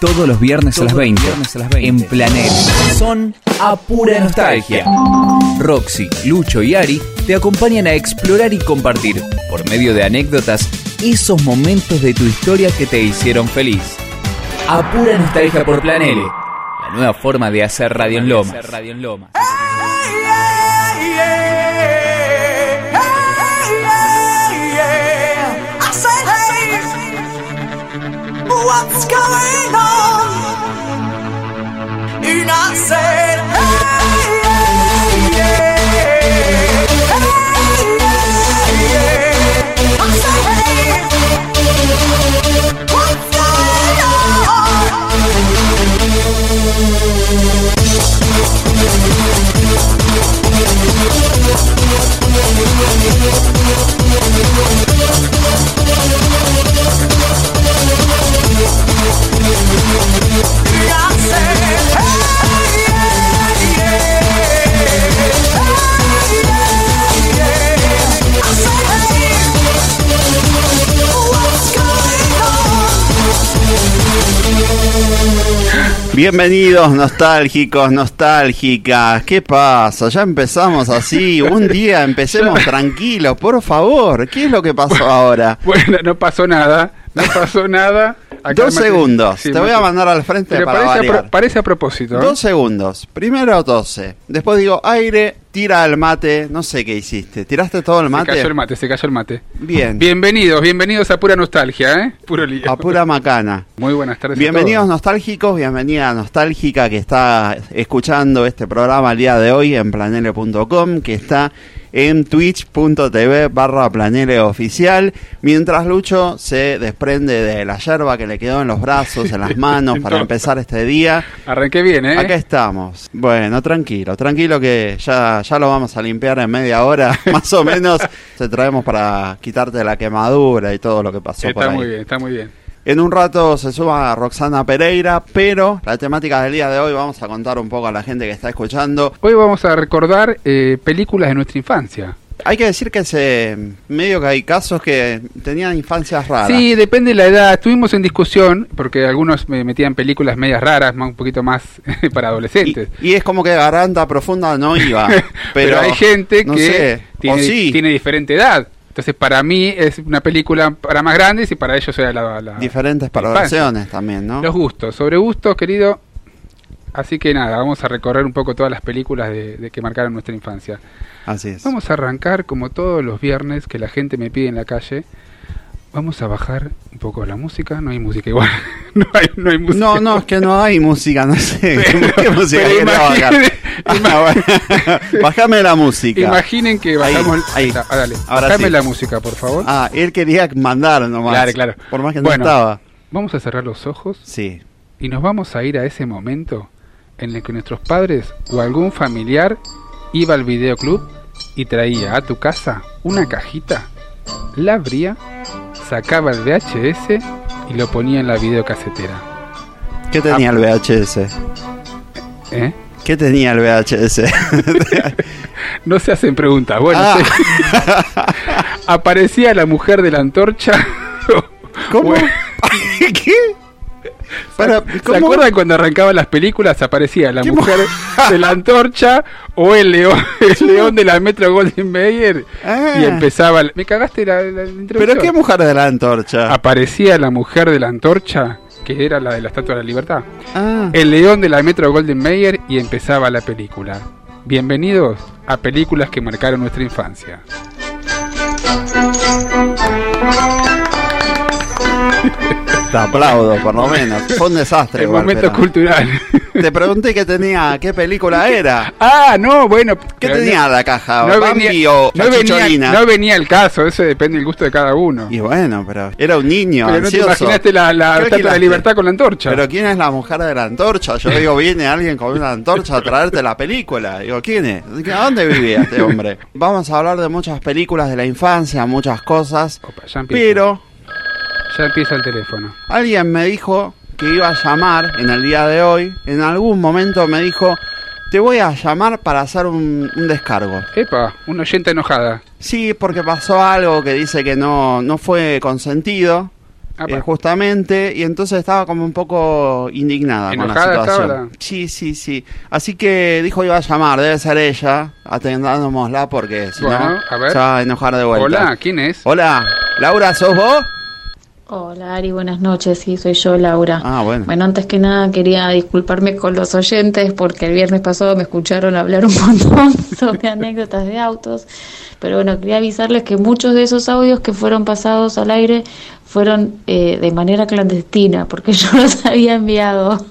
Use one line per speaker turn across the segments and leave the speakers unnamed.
Todos los viernes, a, las 20, en Planeta. Son a pura nostalgia. Roxy, Lucho y Ari te acompañan a explorar y compartir, por medio de anécdotas, esos momentos de tu historia que te hicieron feliz. A pura nostalgia por Planele. La nueva forma de hacer Radio en Lomas.
What's going on. And I said, hey, yeah, yeah. Hey, yeah, yeah. I said, hey, what's going on?
Bienvenidos nostálgicos, nostálgicas. ¿Qué pasa? Ya empezamos así. Un día empecemos tranquilos, por favor. ¿Qué es lo que pasó ahora?
Bueno, no pasó nada. No pasó nada.
Dos segundos. Te voy a mandar al frente para
parece, a parece a propósito.
¿eh? Dos segundos. Primero 12. Después digo aire, tira el mate. No sé qué hiciste. ¿Tiraste todo el mate?
Se cayó el mate, se cayó el mate.
Bien.
Bienvenidos, bienvenidos a pura nostalgia, ¿eh? Puro lío.
A pura macana.
Muy buenas tardes.
Bienvenidos nostálgicos, bienvenida nostálgica que está escuchando este programa el día de hoy en planele.com, que está en twitch.tv barra planele oficial, mientras Lucho se desprende de la yerba que le quedó en los brazos, en las manos para empezar este día.
Arranqué bien, ¿eh?
Acá estamos. Bueno, tranquilo, tranquilo que ya, ya lo vamos a limpiar en media hora, más o menos. Te traemos para quitarte la quemadura y todo lo que pasó
está
por ahí.
muy bien, está muy bien.
En un rato se suma Roxana Pereira, pero la temática del día de hoy vamos a contar un poco a la gente que está escuchando.
Hoy vamos a recordar eh, películas de nuestra infancia.
Hay que decir que se medio que hay casos que tenían infancias raras.
Sí, depende de la edad. Estuvimos en discusión porque algunos me metían películas medias raras, un poquito más para adolescentes.
Y, es como que Garanta Profunda no iba. pero,
hay gente que tiene diferente edad. Entonces, para mí es una película para más grandes y para ellos era la. la
Diferentes valoraciones también, ¿no?
Los gustos. Sobre gustos, querido. Así que nada, vamos a recorrer un poco todas las películas de, que marcaron nuestra infancia.
Así es.
Vamos a arrancar como todos los viernes que la gente me pide en la calle. Vamos a bajar un poco la música. No hay música igual. no, hay, no hay música.
No, no, es que no hay música. No sé. ¿Qué, música Ah, Bájame la música.
Imaginen que bajamos. Ahí, ahí. Ah, dale. Bájame la música, por favor.
Ah, él quería mandar nomás.
Claro, claro.
Por más que no estaba.
Vamos a cerrar los ojos.
Sí.
Y nos vamos a ir a ese momento en el que nuestros padres o algún familiar iba al videoclub y traía a tu casa una cajita, la abría, sacaba el VHS y lo ponía en la videocasetera.
¿Qué tenía el VHS?
¿Eh?
¿Qué tenía el VHS?
no se hacen preguntas. Bueno, ah. aparecía la mujer de la antorcha.
¿Cómo? ¿Qué?
¿Se acuerdan cuando arrancaban las películas? Aparecía la mujer de la antorcha o el león, el león de la Metro Golden Mayer y ah. empezaba. Me cagaste la, la
¿Pero qué mujer de la antorcha?
Aparecía la mujer de la antorcha que era la de la Estatua de la Libertad.
Ah.
El león de la Metro Golden Mayer y empezaba la película. Bienvenidos a películas que marcaron nuestra infancia.
Te aplaudo, por lo menos. Fue un desastre.
El momento cultural.
Te pregunté qué tenía, qué película era.
Ah, no, bueno.
¿Qué tenía la caja?
No venía,
o
no venía, no venía, el caso, eso depende del gusto de cada uno.
Y bueno, pero era un niño.
Pero no te imaginaste la, la estatua de libertad con la antorcha.
Pero ¿quién es la mujer de la antorcha? Yo digo, viene alguien con una antorcha a traerte la película. Digo, ¿quién es? ¿A dónde vivía este hombre? Vamos a hablar de muchas películas de la infancia, muchas cosas. pero
ya empieza el teléfono.
Alguien me dijo que iba a llamar en el día de hoy. En algún momento me dijo, te voy a llamar para hacer un, descargo.
Epa, una oyente enojada.
Sí, porque pasó algo que dice que no, no fue consentido.
Ah,
eh, justamente, y entonces estaba como un poco indignada con la
¿Enojada
situación.
estaba la-
Sí, sí, sí. Así que dijo iba a llamar, debe ser ella, atendándomosla porque si
Bueno,
no se va a enojar de vuelta.
Hola, ¿quién es?
Hola, Laura, ¿sos vos?
Hola Ari, buenas noches, sí, soy yo Laura.
Ah, bueno.
Bueno, antes que nada quería disculparme con los oyentes porque el viernes pasado me escucharon hablar un montón sobre anécdotas de autos, pero bueno, quería avisarles que muchos de esos audios que fueron pasados al aire fueron eh, de manera clandestina, porque yo los había enviado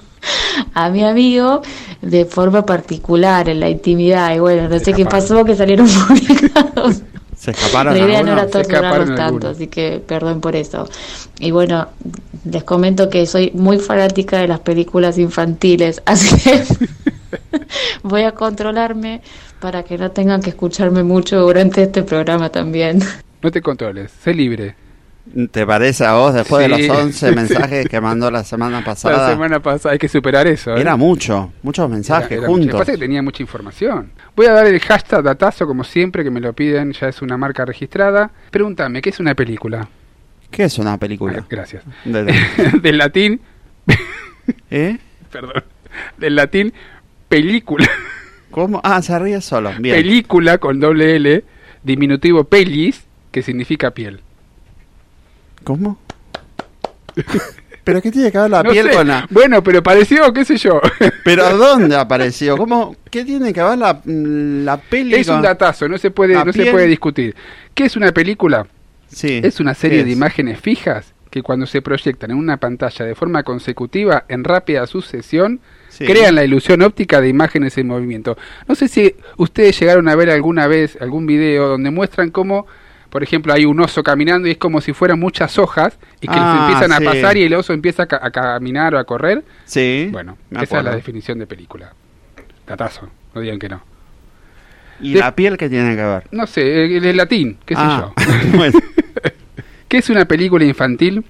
a mi amigo de forma particular, en la intimidad, y bueno, no sé qué pasó, que salieron publicados.
¿Se escaparon
La idea no era torturarlos tanto, así que perdón por eso. Y bueno, les comento que soy muy fanática de las películas infantiles, así que voy a controlarme para que no tengan que escucharme mucho durante este programa también.
No te controles, sé libre.
¿Te parece a vos después de los 11 mensajes que mandó la semana pasada?
La semana pasada hay que superar eso. ¿eh?
Era mucho, muchos mensajes
Era- era mucho.
juntos.
Pasa que tenía mucha información. Voy a dar el hashtag datazo como siempre que me lo piden, ya es una marca registrada. Pregúntame, ¿qué es una película?
¿Qué es una película?
Ah, Gracias.
De- de-
del latín,
¿Eh?
perdón, del latín película.
¿Cómo? Ah, se ríe solo. Bien.
Película con doble L, diminutivo pelis, que significa piel.
¿Cómo? ¿Pero qué tiene que ver la
No
piel
sé.
con la...?
Bueno, pero pareció, qué sé yo.
¿Pero dónde apareció? ¿Cómo? ¿Qué tiene que ver la, la peli
es un datazo, no se puede, no se puede discutir. ¿Qué es una película?
Sí.
Es una serie
¿Qué
de
es?
imágenes fijas que cuando se proyectan en una pantalla de forma consecutiva en rápida sucesión,
Sí.
crean la ilusión óptica de imágenes en movimiento. No sé si ustedes llegaron a ver alguna vez algún video donde muestran cómo, por ejemplo, hay un oso caminando y es como si fueran muchas hojas y que
Ah,
se empiezan
sí.
a pasar y el oso empieza a, ca- a caminar o a correr.
Sí.
Bueno, esa es la definición de película. Datazo, no digan que no.
¿Y
De-
la piel qué tiene que ver?
No sé, el, el latín, qué sé
Ah,
yo.
bueno.
¿Qué es una película infantil?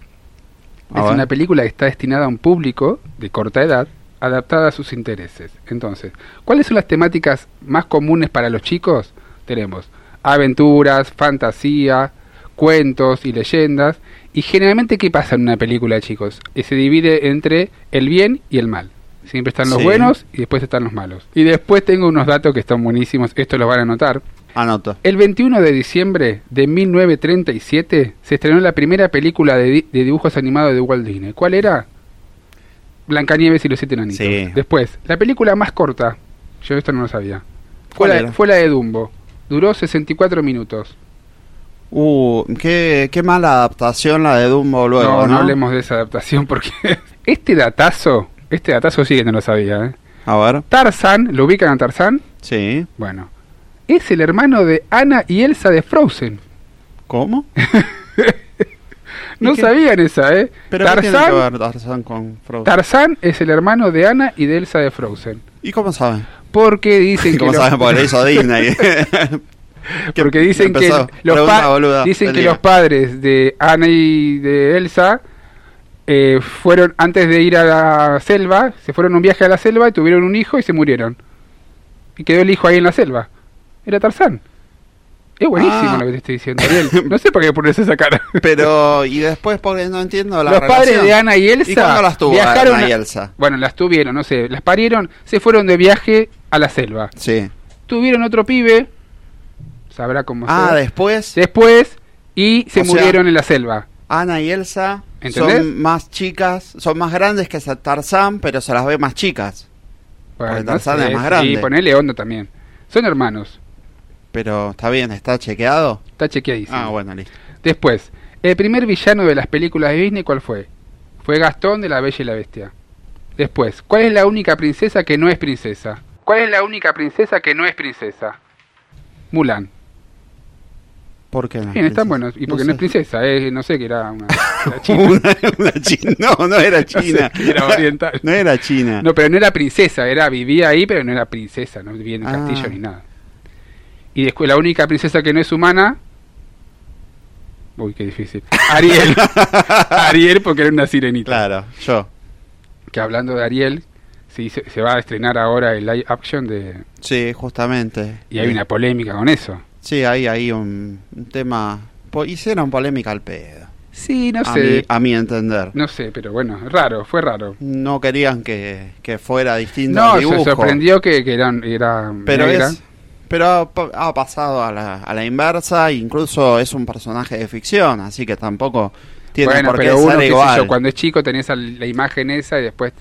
A
es
ver.
una película que está destinada a un público de corta edad, adaptada a sus intereses. Entonces, ¿cuáles son las temáticas más comunes para los chicos? Tenemos aventuras, fantasía, cuentos y leyendas. Y generalmente, ¿qué pasa en una película, chicos? Eh, se divide entre el bien y el mal. Siempre están los
Sí.
buenos y después están los malos. Y después tengo unos datos que están buenísimos, esto lo van a notar.
Anoto.
El 21 de diciembre de 1937 se estrenó la primera película de, di- de dibujos animados de Walt Disney. ¿Cuál era? Blancanieves y los siete enanitos.
Sí.
Después, la película más corta. Yo esto no lo sabía. Fue la de Dumbo. Duró 64 minutos.
Uh, qué, qué mala adaptación la de Dumbo luego,
no,
¿no?
no hablemos de esa adaptación porque este datazo, este datazo sí que no lo sabía. ¿eh?
A ver.
Tarzan, ¿lo ubican a Tarzan?
Sí.
Bueno, es el hermano de Anna y Elsa de Frozen.
¿Cómo?
No sabían esa, ¿eh?
¿Pero qué tiene que
Tarzán,
ver Tarzán con Frozen?
Tarzán es el hermano de Anna y de Elsa de Frozen.
¿Y cómo saben?
Porque dicen que
¿Cómo
los,
lo hizo Disney. Que
porque dicen que los, pa-
boluda
dicen que los padres de Anna y de Elsa eh, fueron antes de ir a la selva, se fueron a un viaje a la selva y tuvieron un hijo y se murieron. Y quedó el hijo ahí en la selva. Era Tarzán. Es buenísimo
Ah.
lo que te estoy diciendo, Ariel. No sé por qué pones esa cara.
Pero, y después, porque no entiendo la
los padres de Ana y Elsa
¿Y cuándo las tuvo
viajaron
Ana y
a-
Elsa?
Bueno, las tuvieron, no sé, las parieron, se fueron de viaje a la selva.
Sí.
Tuvieron otro pibe, sabrá cómo
Ah,
sea.
después,
Después, y se
O sea,
murieron en la selva.
Ana y Elsa
¿Entendés?
son más chicas, son más grandes que Tarzán, pero se las ve más chicas. Porque Tarzán es más grande.
Y ponele onda también. Son hermanos,
Pero está bien, está chequeado.
está chequeadísimo.
Ah, bueno, listo.
Después, el primer villano de las películas de Disney, ¿cuál fue? Fue Gastón de la Bella y la Bestia. Después, ¿cuál es la única princesa que no es princesa? ¿Cuál es la única princesa que no es princesa? Mulan.
¿Por qué no?
Bien, están buenos. Y porque no, es
sé.
princesa, eh, no sé que era una, era china.
una, una china. No, no era
No sé,
china.
era oriental.
No era china.
No, pero no era princesa, era vivía ahí, pero no era princesa, no vivía en el
Ah.
castillo ni nada. Y después la única princesa que no es humana. Uy, qué difícil. Ariel. Ariel porque era una sirenita.
Claro, yo.
Que hablando de Ariel, sí, se, se va a estrenar ahora el live action de
Sí, justamente.
y hay una polémica con eso.
Sí, hay ahí un, un tema... hicieron polémica al pedo.
Sí, no
a, mi,
sé.
a mi entender.
No sé, pero bueno, raro, fue raro.
No querían que, que fuera distinto
No,
al
se
dibujo.
sorprendió que, que era, era
Pero
negra.
es pero ha, pa- ha pasado a la, a la inversa, incluso es un personaje de ficción, así que tampoco tiene
bueno,
por qué
pero uno,
ser
qué sé
igual.
yo, cuando es chico tenés la imagen esa y después...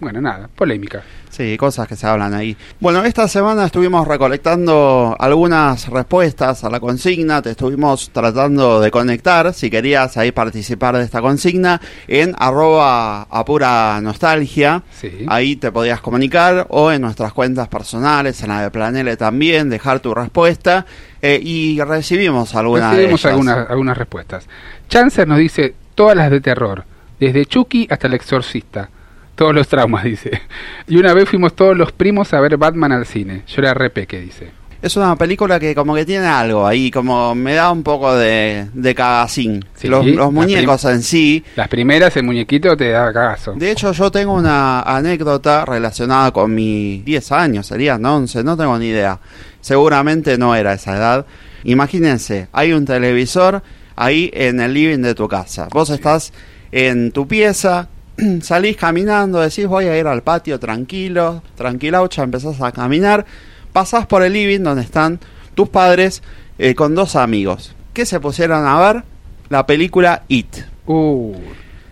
Bueno, nada, polémica.
Sí, cosas que se hablan ahí. Bueno, esta semana estuvimos recolectando algunas respuestas a la consigna, te estuvimos tratando de conectar, si querías ahí participar de esta consigna, en arroba apura nostalgia.
Sí.
Ahí te podías comunicar o en nuestras cuentas personales, en la de Planele también, dejar tu respuesta eh, y recibimos algunas de
Recibimos
ellas.
algunas, algunas respuestas. Chancer nos dice todas las de terror, desde Chucky hasta el exorcista. Todos los traumas, dice. Y una vez fuimos todos los primos a ver Batman al cine. Yo era re peque, dice.
Es una película que como que tiene algo ahí, como me da un poco de, de cagacín.
Sí,
los, los muñecos en sí.
Las primeras, el muñequito te da cagazo.
De hecho, yo tengo una anécdota relacionada con mi 10 años, serían 11, no tengo ni idea. Seguramente no era esa edad. Imagínense, hay un televisor ahí en el living de tu casa. Vos estás en tu pieza, salís caminando, decís voy a ir al patio tranquilo, tranquilaucha, empezás a caminar, pasás por el living donde están tus padres eh, con dos amigos. que se pusieron a ver? La película It.
Uh,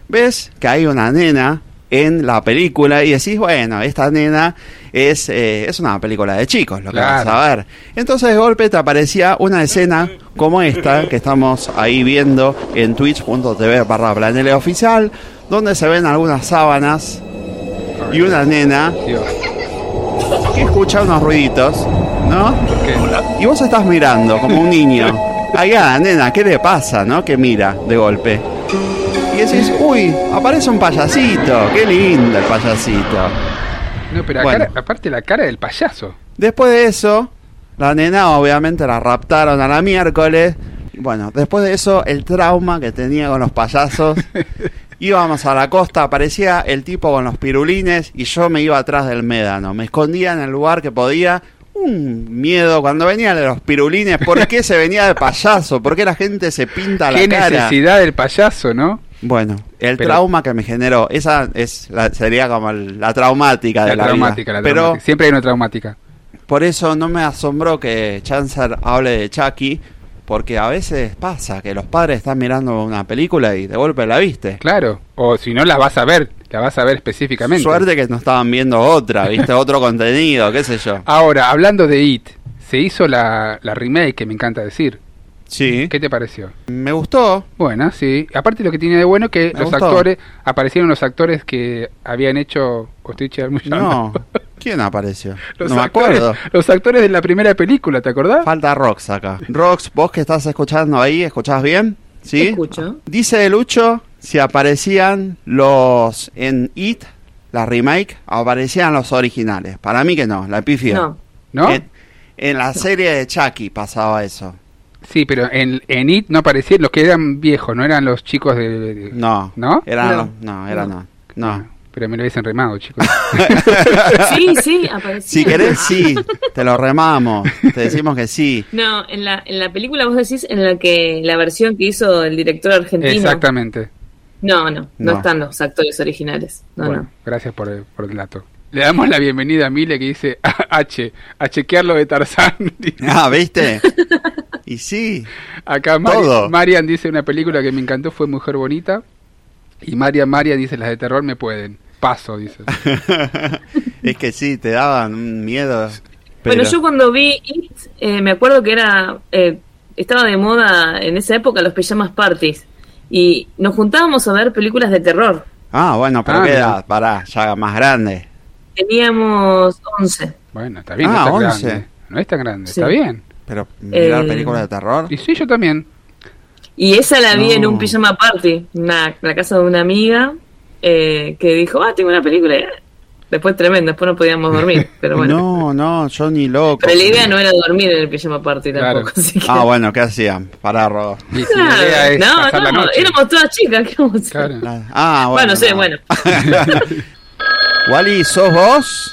ves que hay una nena en la película y decís, bueno, esta nena es, eh, es una película de chicos, lo que vas a ver. Entonces de golpe te aparecía una escena como esta que estamos ahí viendo en twitch.tv barra planele oficial, donde se ven algunas sábanas y una nena que escucha unos ruiditos, ¿no? Y vos estás mirando como un niño. Ahí a la nena, ¿qué le pasa, no? Que mira de golpe. Y decís, uy, aparece un payasito, qué lindo el payasito.
No, pero
Bueno.
aparte la cara del payaso.
Después de eso, la nena obviamente la raptaron a la miércoles. Bueno, después de eso, el trauma que tenía con los payasos. Íbamos a la costa, aparecía el tipo con los pirulines y yo me iba atrás del médano. Me escondía en el lugar que podía. Un miedo cuando venía de los pirulines. ¿Por qué se venía de payaso? ¿Por qué la gente se pinta la
Qué
cara?
necesidad del payaso, ¿no?
Bueno, el
Pero-
trauma que me generó, esa es la- sería como la traumática de
La
la,
traumática,
vida.
la
Pero
traumática. Siempre hay una traumática.
por eso no me asombró que Chancer hable de Chucky, porque a veces pasa que los padres están mirando una película y de golpe la viste.
Claro. O si no, la vas a ver. La vas a ver específicamente.
Suerte que no estaban viendo otra, viste, otro contenido, qué sé yo.
Ahora, hablando de It, se hizo la, la remake, que me encanta decir.
Sí,
¿Qué te pareció?
me gustó.
Bueno, sí. Aparte lo que tiene de bueno que
Me
los
gustó.
actores, aparecieron los actores que habían hecho o estoy chamullando.
No, ¿quién apareció?
Los
no me
actores,
acuerdo.
Los actores de la primera película, ¿te acordás?
Falta Rox acá. Rox, vos que estás escuchando ahí, ¿escuchás bien? ¿Sí?
Escucho.
Dice Lucho si aparecían los en It, la remake, aparecían los originales. Para mí que no, la pifia.
No.
¿No?
En, en la serie de Chucky pasaba eso.
Sí, pero en, en It no aparecían los que eran viejos, no eran los chicos de... de-
No.
¿No?
Era
No.
no, no, era no. No.
Pero me lo hubiesen remado, chicos.
Sí, sí, apareció.
Si querés, sí, te lo remamos. Te decimos que sí.
No, en la, en la película vos decís en la que la versión que hizo el director argentino.
Exactamente.
No, no, no,
No.
están los actores originales. No,
bueno,
no.
gracias por el, por el dato. Le damos la bienvenida a Mile que dice H, a chequear lo de Tarzán.
Ah, ¿viste? Y sí.
Acá
Todo.
Marian dice una película que me encantó fue Mujer Bonita. Y Marian Marian dice las de terror me pueden. Paso, dice.
es que sí, te daban un miedo.
Bueno, yo cuando vi It, eh, me acuerdo que era eh, estaba de moda en esa época los pijamas parties. Y nos juntábamos a ver películas de terror.
Ah, bueno, pero
Ah,
qué edad, pará, ya más grande.
Teníamos 11.
Bueno, está bien,
Ah,
no es tan
11.
grande. No es tan grande,
Sí.
está bien.
Pero mirar
Eh,
películas de terror.
Y sí, yo también.
Y esa la vi
No.
en un pijama party, una, la casa de una amiga eh, que dijo, ah, tengo una película. Después tremendo, después no podíamos dormir, pero bueno.
No, no, yo ni loco.
Pero la idea no era dormir en el pijama party
Claro.
tampoco. Así que...
Ah, bueno, ¿qué hacían? Pará, Robo.
Y si es
no,
pasar la
no,
noche.
éramos todas chicas. ¿qué vamos a hacer?
Claro.
La- Ah, bueno.
Bueno, sí,
no.
bueno.
Wally, ¿sos vos?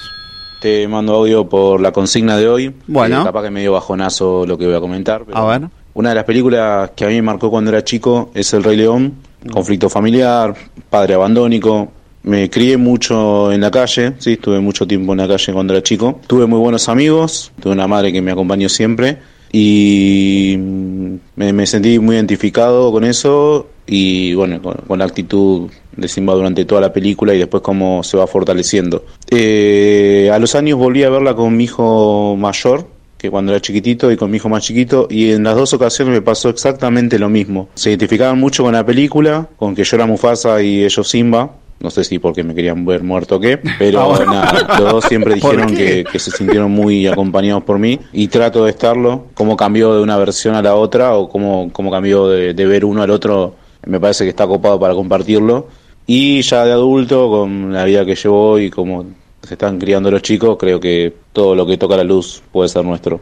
Te mando audio por la consigna de hoy.
Bueno.
Eh, capaz que medio bajonazo lo que voy a comentar. Pero
A ver.
Una de las películas que a mí me marcó cuando era chico es El Rey León, conflicto familiar, padre abandónico. Me crié mucho en la calle, sí, estuve mucho tiempo en la calle cuando era chico. Tuve muy buenos amigos, tuve una madre que me acompañó siempre y mm, me, sentí muy identificado con eso y bueno, con, con la actitud de Simba durante toda la película y después cómo se va fortaleciendo. Eh, a los años volví a verla con mi hijo mayor, que cuando era chiquitito y con mi hijo más chiquito y en las dos ocasiones me pasó exactamente lo mismo. Se identificaban mucho con la película, con que yo era Mufasa y ellos Simba. No sé si porque me querían ver muerto o qué, pero nada, los dos siempre
¿Por
dijeron que, que se sintieron muy acompañados por mí y trato de estarlo. Cómo cambió de una versión a la otra o cómo, cómo cambió de, de ver uno al otro, me parece que está copado para compartirlo. Y ya de adulto, con la vida que llevo y cómo se están criando los chicos, creo que todo lo que toca la luz puede ser nuestro.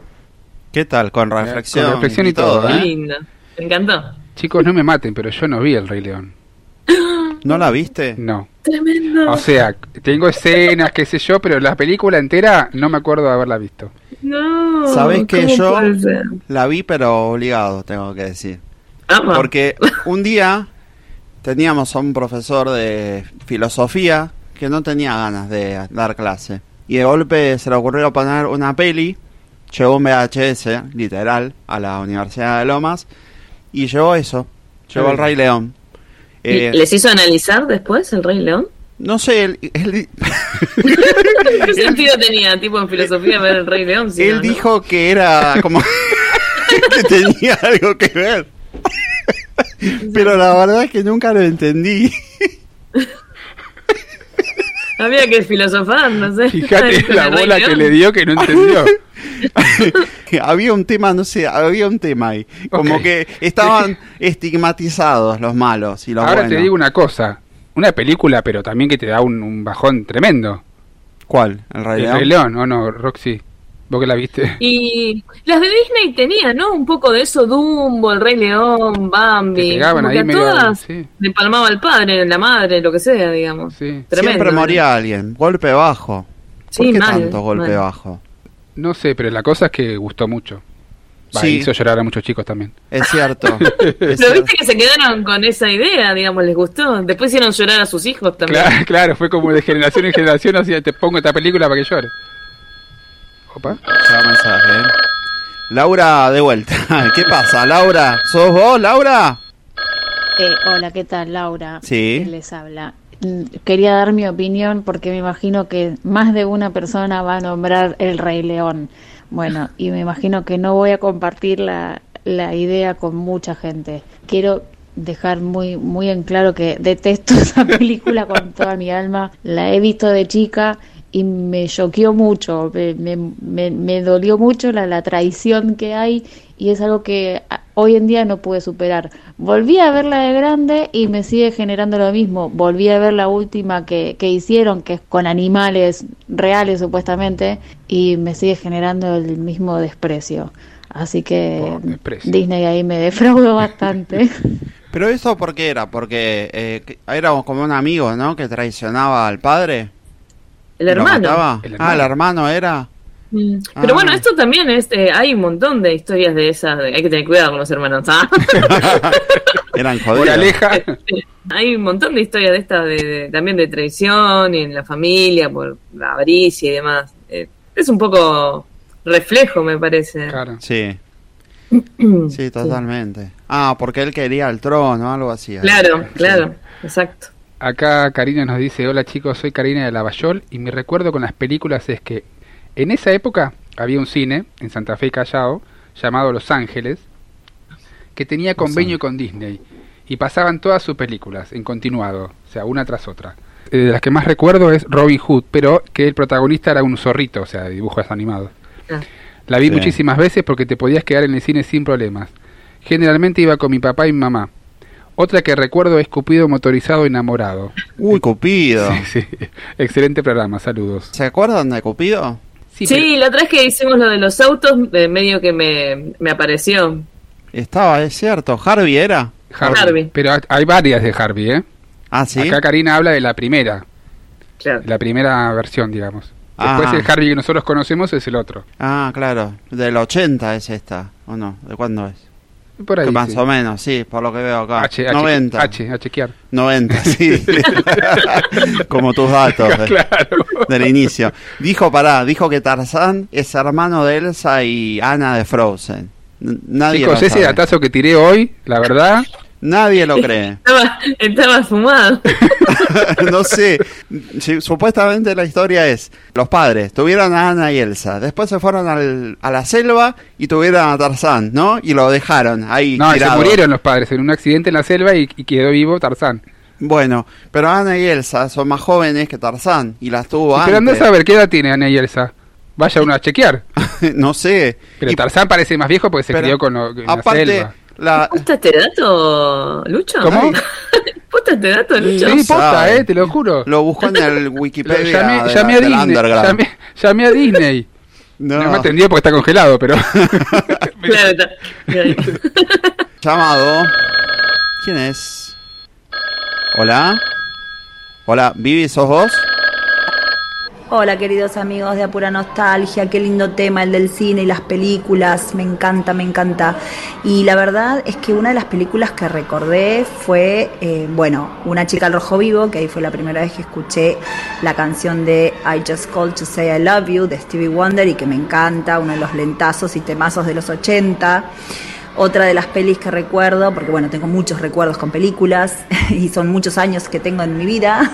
¿Qué tal? Con reflexión.
Con reflexión y todo,
Qué
¿eh?
lindo. Me encantó.
Chicos, no me maten, pero yo no vi El Rey León.
¿No la viste?
No.
Tremendo.
O sea, tengo escenas, qué sé yo, pero la película entera no me acuerdo de haberla visto.
no.
¿Sabés que
¿cómo
yo la vi, pero obligado, tengo que decir?
Ama.
Porque un día teníamos a un profesor de filosofía que no tenía ganas de dar clase. Y de golpe se le ocurrió poner una peli, llevó un VHS, literal, a la Universidad de Lomas, y llevó eso, llevó el Rey León.
¿Y
Eh,
¿Les hizo analizar después el Rey León?
no sé, él, él-
¿Qué sentido tenía, tipo en filosofía, ver el Rey León? si
él
no, no?
dijo que era como que tenía algo que ver. Pero la verdad es que nunca lo entendí.
Había que filosofar, no sé.
Fíjate la bola que le dio que no entendió.
había un tema, no sé, había un tema ahí. Como que estaban estigmatizados los malos y los
Ahora
buenos.
te digo una cosa. Una película, pero también que te da un, un bajón tremendo.
¿Cuál? ¿El Rey
El
León?
Rey León, ¿o no, Roxy? ¿Vos que la viste?
Y las de Disney tenían, ¿no? Un poco de eso, Dumbo, el Rey León,
Te
Bambi.
pegaban
como
ahí
a
medio...
todas
Sí,
le palmaba el padre, la madre, lo que sea, digamos.
sí.
Tremendo.
Siempre
¿eh?
moría alguien. Golpe bajo. ¿Por
Sí,
qué
mal,
tanto golpe
mal.
bajo?
No sé, pero la cosa es que gustó mucho. Va,
Sí.
Hizo llorar a muchos chicos también.
Es cierto. es cierto.
viste que se quedaron con esa idea, digamos, les gustó. Después hicieron llorar a sus hijos también.
Claro, claro, fue como de generación en generación, así te pongo esta película para que llore. Opa.
Ya mensaje, ¿eh? Laura, de vuelta. ¿Qué pasa, Laura? ¿Sos vos, Laura?
Eh, hola, ¿qué tal, Laura?
Sí.
¿Quién les habla? Mm, Quería dar mi opinión porque me imagino que más de una persona va a nombrar el Rey León. Bueno, y me imagino que no voy a compartir la, la idea con mucha gente. Quiero dejar muy, muy en claro que detesto esa película con toda mi alma. La he visto de chica y me choqueó mucho, me, me, me- me dolió mucho la, la traición que hay y es algo que a- hoy en día no pude superar. Volví a verla de grande y me sigue generando lo mismo. Volví a ver la última que, que hicieron, que es con animales reales supuestamente, y me sigue generando el mismo desprecio. Así que. Disney ahí me defraudó bastante.
¿Pero eso por qué era? Porque eh, que- era como un amigo, ¿no? Que traicionaba al padre.
El
¿Lo
hermano.
Ah, el hermano era.
Mm.
Ah.
Pero bueno, esto también es, eh, hay un montón de historias de esas, de- hay que tener cuidado con los hermanos. ¿ah?
Eran jodidos.
Moraleja.
hay un montón de historias de estas, de, de- también de traición y en la familia, por la avaricia y demás. Eh, es un poco reflejo, me parece.
Claro.
Sí, sí, totalmente. Ah, porque él quería el trono, algo así.
Claro,
Sí.
claro, exacto.
Acá Karina nos dice, hola chicos, soy Karina de Lavallol y mi recuerdo con las películas es que en esa época había un cine en Santa Fe y Callao llamado Los Ángeles que tenía convenio con Disney y pasaban todas sus películas en continuado, o sea, una tras otra. Eh, de las que más recuerdo es Robin Hood, pero que el protagonista era un zorrito, o sea, de dibujos animados.
Ah.
La vi
Sí.
muchísimas veces porque te podías quedar en el cine sin problemas. Generalmente iba con mi papá y mi mamá. Otra que recuerdo es Cupido motorizado enamorado.
Uy, Cupido.
Sí, sí. Excelente programa, saludos.
¿Se acuerdan de Cupido?
Sí,
pero-
la otra vez que hicimos lo de los autos, eh, medio que me, me apareció.
Estaba, es cierto. ¿Harvey era?
Harvey.
Harvey.
Pero hay varias de Harvey, ¿eh?
Ah, sí.
Acá Karina habla de la primera,
Claro.
la primera versión, digamos.
Ah.
Después el Harvey que nosotros conocemos es el otro.
Ah, claro. Del 80 es esta, ¿o no? ¿De cuándo es?
Por ahí.
Que más
sí.
o menos, sí, por lo que veo acá.
H, H,
90.
H, a chequear.
90, sí. Como tus datos de-
Claro.
del inicio. Dijo, pará, dijo que Tarzán es hermano de Elsa y Ana de Frozen. N- Nadie
Chicos,
lo
ese datazo que tiré hoy, la verdad,
Nadie lo cree.
Estaba, estaba fumado.
no sé. Sí, supuestamente la historia es: los padres tuvieron a Ana y Elsa. Después se fueron al- a la selva y tuvieron a Tarzán, ¿no? Y lo dejaron ahí.
no, y se
tirado.
murieron los padres en un accidente en la selva y, y quedó vivo Tarzán.
Bueno, pero Ana y Elsa son más jóvenes que Tarzán y las tuvo
Pero a saber qué edad tiene Ana y Elsa. Vaya uno a chequear.
no sé.
Pero
Y-
Tarzán parece más viejo porque se crió con lo- la
aparte,
selva.
La,
¿Posta este dato, Lucho?
¿Cómo?
¿Posta este dato, Lucho?
Sí, posta, eh, te lo juro.
lo buscó en el Wikipedia
llamé,
de
llamé
la-
a
del
Disney.
underground.
Llamé, llamé a Disney.
No.
No. me atendió porque está congelado, pero.
Claro, está.
Llamado. ¿Quién es? Hola. Hola, Vivi, ¿sos vos?
Hola queridos amigos de Apura Nostalgia, qué lindo tema el del cine y las películas, me encanta, me encanta. Y la verdad es que una de las películas que recordé fue, eh, bueno, Una chica al rojo vivo, que ahí fue la primera vez que escuché la canción de I Just Called to Say I Love You de Stevie Wonder y que me encanta, uno de los lentazos y temazos de los 80. Otra de las pelis que recuerdo, porque bueno, tengo muchos recuerdos con películas y son muchos años que tengo en mi vida.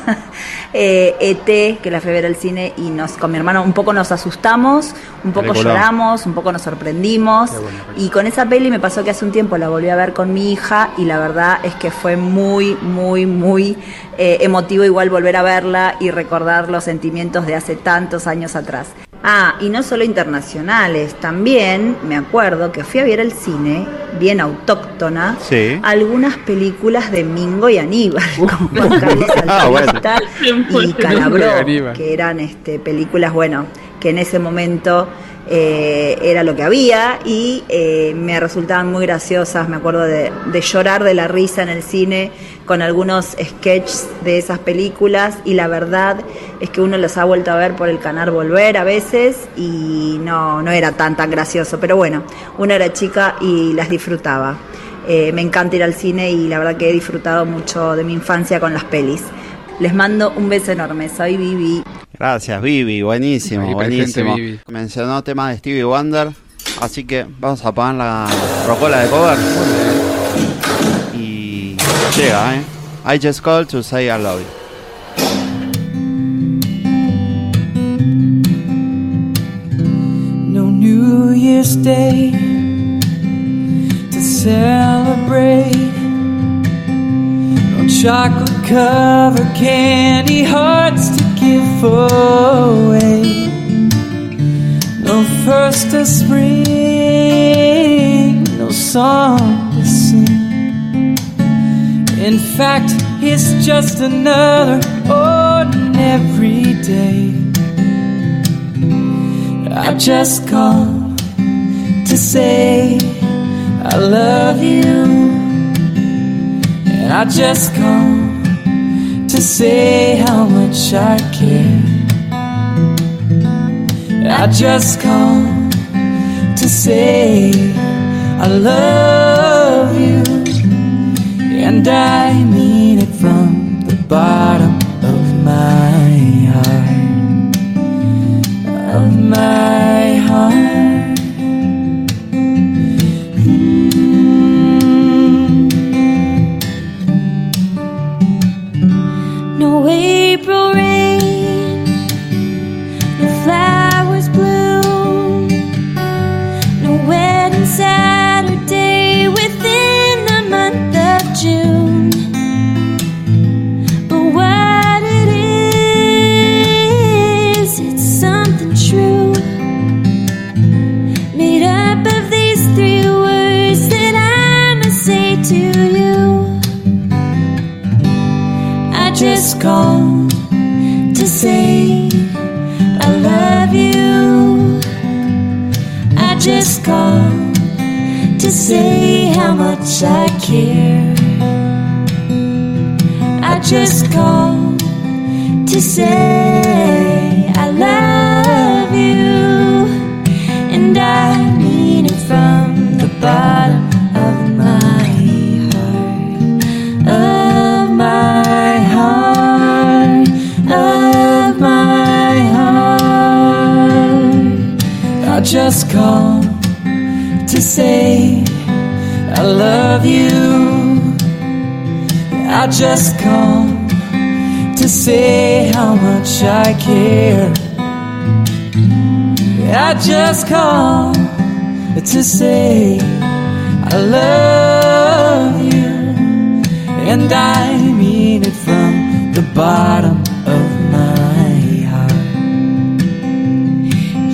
eh, ET, que la fui a ver al cine y nos, con mi hermano un poco nos asustamos, un poco lloramos, un poco nos sorprendimos. Y con esa peli me pasó que hace un tiempo la volví a ver con mi hija y la verdad es que fue muy, muy, muy eh, emotivo igual volver a verla y recordar los sentimientos de hace tantos años atrás. Ah, y no solo internacionales, también me acuerdo que fui a ver al cine, bien autóctona,
Sí.
algunas películas de Mingo y Aníbal, con Juan Carlos
Ah, bueno.
Altamista y
y
Calabró, que eran este, películas, bueno, que en ese momento eh, era lo que había y eh, me resultaban muy graciosas. Me acuerdo de, llorar de la risa en el cine con algunos sketches de esas películas y la verdad es que uno los ha vuelto a ver por el canal Volver a veces y no, no era tan tan gracioso, pero bueno, uno era chica y las disfrutaba. Eh, me encanta ir al cine y la verdad que he disfrutado mucho de mi infancia con las pelis. Les mando un beso enorme, soy Vivi.
Gracias, Vivi, buenísimo,
Ahí
buenísimo.
Vivi.
Mencionó tema de Stevie Wonder, así que vamos a poner la rocola de cover. Y llega, ¿eh? I just called to say I love you.
No New Year's Day to celebrate. Chocolate covered candy hearts to give away. No first of spring, no song to sing. In fact, it's just another ordinary day. I just come to say I love you. And I just come to say how much I care. I just come to say I love you. And I mean it from the bottom of my heart of my heart.
say I love you. And I mean it from the bottom of my heart. Of my heart. Of my heart.
I just call to say I love you. I just call to say how much I care. I just called to say I love you. And I mean it from the bottom of my heart.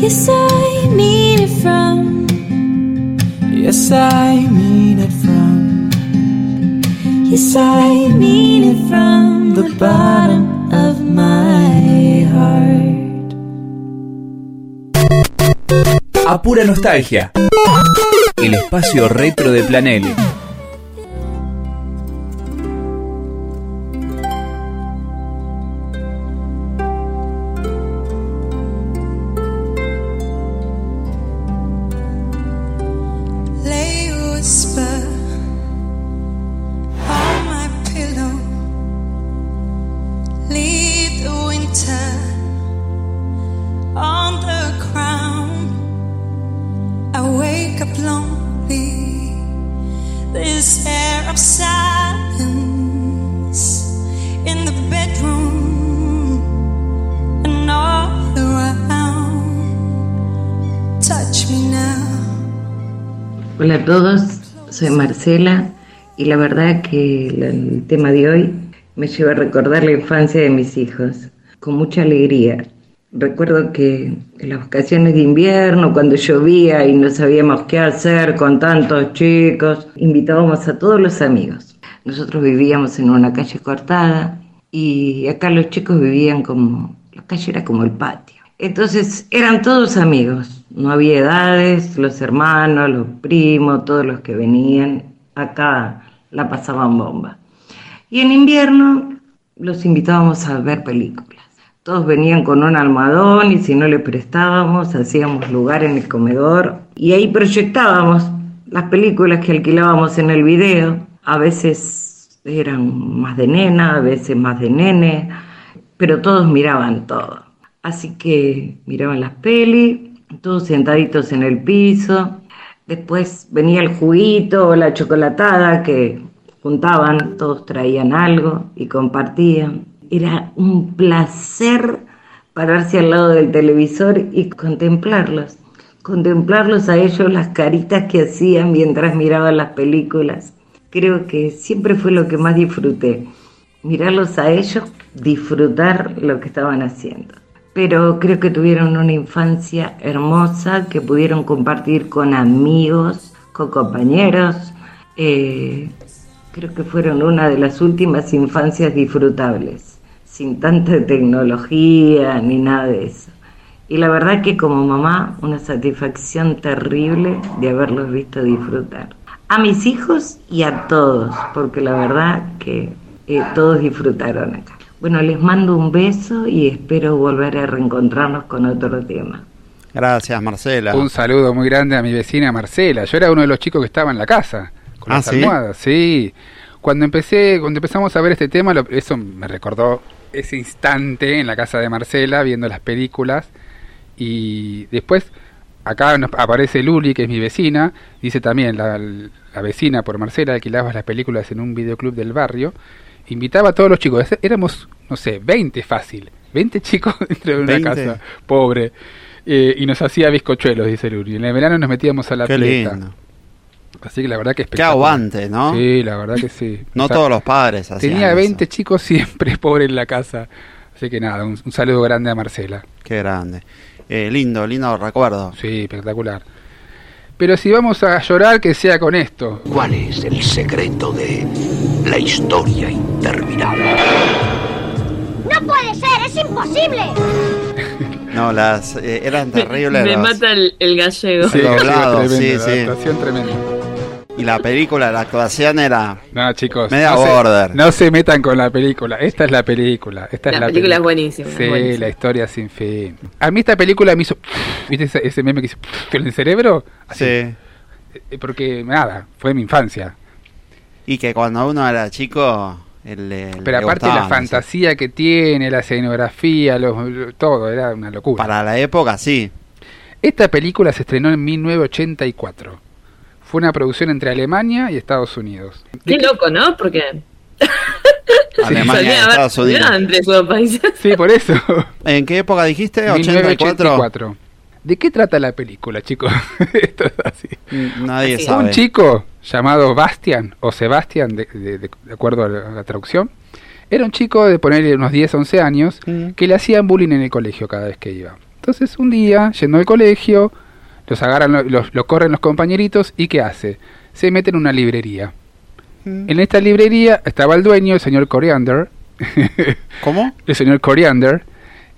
Yes, I mean it from.
Yes, I mean it from.
Yes, I mean it from the bottom of my heart.
A pura nostalgia. El espacio retro de Planel.
Marcela y la verdad que el, tema de hoy me lleva a recordar la infancia de mis hijos con mucha alegría. Recuerdo que en las vacaciones de invierno, cuando llovía y no sabíamos qué hacer con tantos chicos, invitábamos a todos los amigos. Nosotros vivíamos en una calle cortada y acá los chicos vivían como, la calle era como el patio. Entonces eran todos amigos, no había edades, los hermanos, los primos, todos los que venían, acá la pasaban bomba. Y en invierno los invitábamos a ver películas. Todos venían con un almohadón y si no le prestábamos, hacíamos lugar en el comedor y ahí proyectábamos las películas que alquilábamos en el video. A veces eran más de nena, a veces más de nene, pero todos miraban todo. Así que miraban las pelis, todos sentaditos en el piso. Después venía el juguito o la chocolatada que juntaban, todos traían algo y compartían. Era un placer pararse al lado del televisor y contemplarlos. Contemplarlos a ellos, las caritas que hacían mientras miraban las películas. Creo que siempre fue lo que más disfruté. Mirarlos a ellos, disfrutar lo que estaban haciendo pero creo que tuvieron una infancia hermosa que pudieron compartir con amigos, con compañeros. Eh, creo que fueron una de las últimas infancias disfrutables, sin tanta tecnología ni nada de eso. Y la verdad que como mamá, una satisfacción terrible de haberlos visto disfrutar. A mis hijos y a todos, porque la verdad que eh, todos disfrutaron acá. Bueno, les mando un beso y espero volver a reencontrarnos con otro tema.
Gracias, Marcela.
Un saludo muy grande a mi vecina Marcela. Yo era uno de los chicos que estaba en la casa con
Ah,
las
¿sí?
almohadas. Sí. Cuando empecé, cuando empezamos a ver este tema, lo- eso me recordó ese instante en la casa de Marcela viendo las películas y después acá nos aparece Luli, que es mi vecina, dice también la, la vecina por Marcela alquilaba las películas en un videoclub del barrio, invitaba a todos los chicos, éramos, no sé, 20 fácil, 20 chicos dentro de una
20.
casa, pobre, eh, y nos hacía bizcochuelos, dice Luli. En el verano nos metíamos a la
Qué
pileta.
lindo.
Así que la verdad que
Qué
espectacular.
aguante, ¿no?
Sí, la verdad que sí.
No
O sea,
todos los padres hacían
Tenía
eso.
20 chicos siempre pobre en la casa. Así que nada, un, un saludo grande a Marcela.
Qué grande. Eh, lindo, lindo recuerdo.
Sí, espectacular. Pero si vamos a llorar, que sea con esto.
¿Cuál es el secreto de la historia interminable?
¡No puede ser! ¡Es imposible!
No, las eh, eran terribles.
Me
los-
mata el, el gallego.
Sí, doblado,
tremendo,
sí,
la
sí.
tremenda.
Y la película, la actuación era
No, chicos.
media
no se-
border.
no se metan con la película. Esta es la película. Esta
La
es la
película es buenísima, es
Sí,
buenísima.
la historia sin fin. A mí esta película me hizo. ¿Viste ese, ese meme que hizo en el cerebro? Así.
Sí.
Eh, Porque, nada, fue mi infancia.
Y que cuando uno era chico, el, el-
Pero aparte la fantasía que tiene, la escenografía, los- lo- todo, era una locura.
Para la época, sí.
Esta película se estrenó en 1984. Fue una producción entre Alemania y Estados Unidos.
Qué loco, ¿no? Porque
Alemania
haber
Estados Unidos.
ciudad entre esos dos países.
Sí, por eso.
¿En qué época dijiste? 84.
1984. ¿De qué trata la película, chicos? Esto es así.
Nadie
Sí.
sabe.
Un chico llamado Bastian, o Sebastián, de, de- de- de acuerdo a la, a la traducción, era un chico de ponerle unos 10, 11 años
Mm.
que le hacían bullying en el colegio cada vez que iba. Entonces, un día, yendo al colegio, los agarran, lo- los, lo corren los compañeritos y ¿qué hace? Se mete en una librería.
Mm.
En esta librería estaba el dueño, el señor Coriander.
¿Cómo?
El señor Coriander.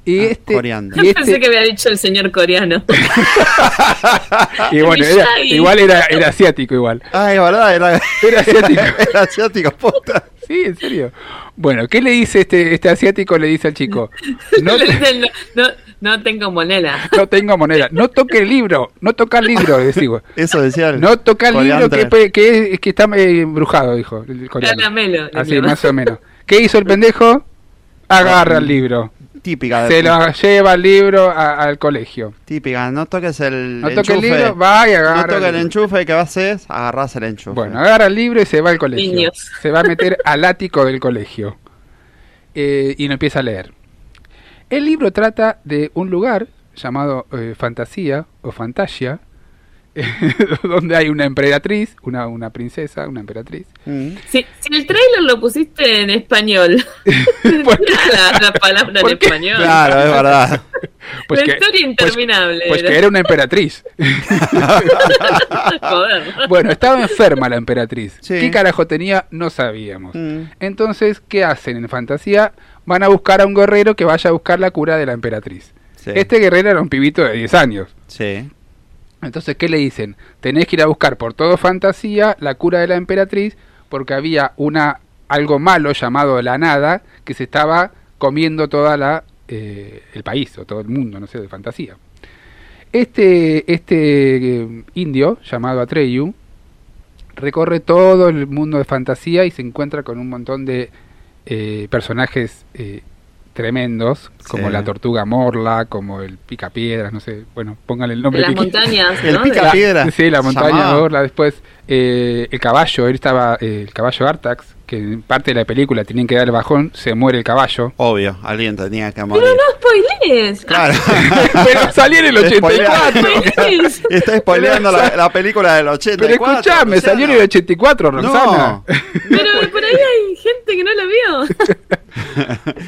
Y este,
Coriander.
y
Yo pensé
este-
que había dicho el señor coreano.
y bueno, era-
Miyagi.
igual era, era asiático igual.
Ah, es verdad, era,
Era asiático.
era asiático, puta.
Sí, en serio. Bueno, ¿qué le dice este, este asiático? Le dice al chico, no,
Le
te-
dicen, no, no, no tengo moneda.
no tengo moneda, no toque el libro, no toca el libro, decimos.
Eso decía el
No toca el libro que, que, es- que está eh, embrujado, dijo el coreano.
Caramelo.
Así, más o menos. ¿Qué hizo el pendejo? Agarra el libro.
Típica de
Se lo lleva el libro a- al colegio.
Típica, no toques el
No toque el libro, va y agarra.
No toques el
el-
enchufe, ¿qué haces? Agarrás el enchufe.
Bueno, agarra el libro y se va al colegio.
Niños.
Se va a meter al ático del colegio. Eh, y lo empieza a leer. El libro trata de un lugar llamado eh, Fantasía o Fantasia, donde hay una emperatriz, una, una princesa, una emperatriz.
Mm.
Si, si el trailer lo pusiste en español, la, la palabra en español.
Claro, es verdad.
Pues
la
que,
historia interminable.
pues
era.
que era una emperatriz.
Joder.
Bueno, estaba enferma la emperatriz.
Sí.
¿Qué carajo tenía? No sabíamos.
Mm.
Entonces, ¿qué hacen en fantasía? Van a buscar a un guerrero que vaya a buscar la cura de la emperatriz.
Sí.
Este guerrero era un pibito de 10 años.
Sí.
Entonces, ¿qué le dicen? Tenés que ir a buscar por todo fantasía la cura de la emperatriz porque había una algo malo llamado la nada que se estaba comiendo toda la eh, el país o todo el mundo, no sé, de fantasía. Este este eh, indio llamado Atreyu recorre todo el mundo de fantasía y se encuentra con un montón de eh, personajes tremendos, como
Sí.
la tortuga morla, como el picapiedras, no sé, bueno, póngale el nombre
De las montañas,
El
¿no?
pica
De-
piedra.
Sí, la montaña. Morla, después eh, el caballo, él estaba, eh, el caballo Artax, que en parte de la película tienen que dar el bajón, se muere el caballo.
Obvio, alguien tenía que morir.
Pero no spoilees.
Claro.
Pero salió en el 84.
Spoilees.
Está spoileando la, la película del 84.
Pero escuchame, salió en el 84, Roxana.
No.
Pero por ahí hay gente que no la vio.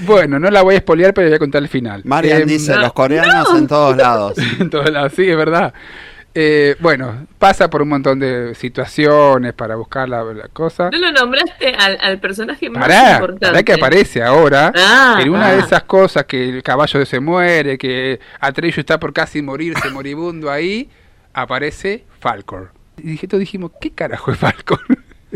Bueno, no la voy a spoilear, pero voy a contar el final.
Marian
Em,
dice, los coreanos en todos lados.
en todos lados, sí, es verdad. Eh, bueno, pasa por un montón de situaciones para buscar la, la cosa.
No lo nombraste al, al personaje más
Pará,
importante.
pará que aparece ahora.
Ah,
en una
ah.
de esas cosas que el caballo se muere, que Atreyu está por casi morirse moribundo ahí, aparece Falcor. Y todos dijimos, ¿qué carajo es Falcor?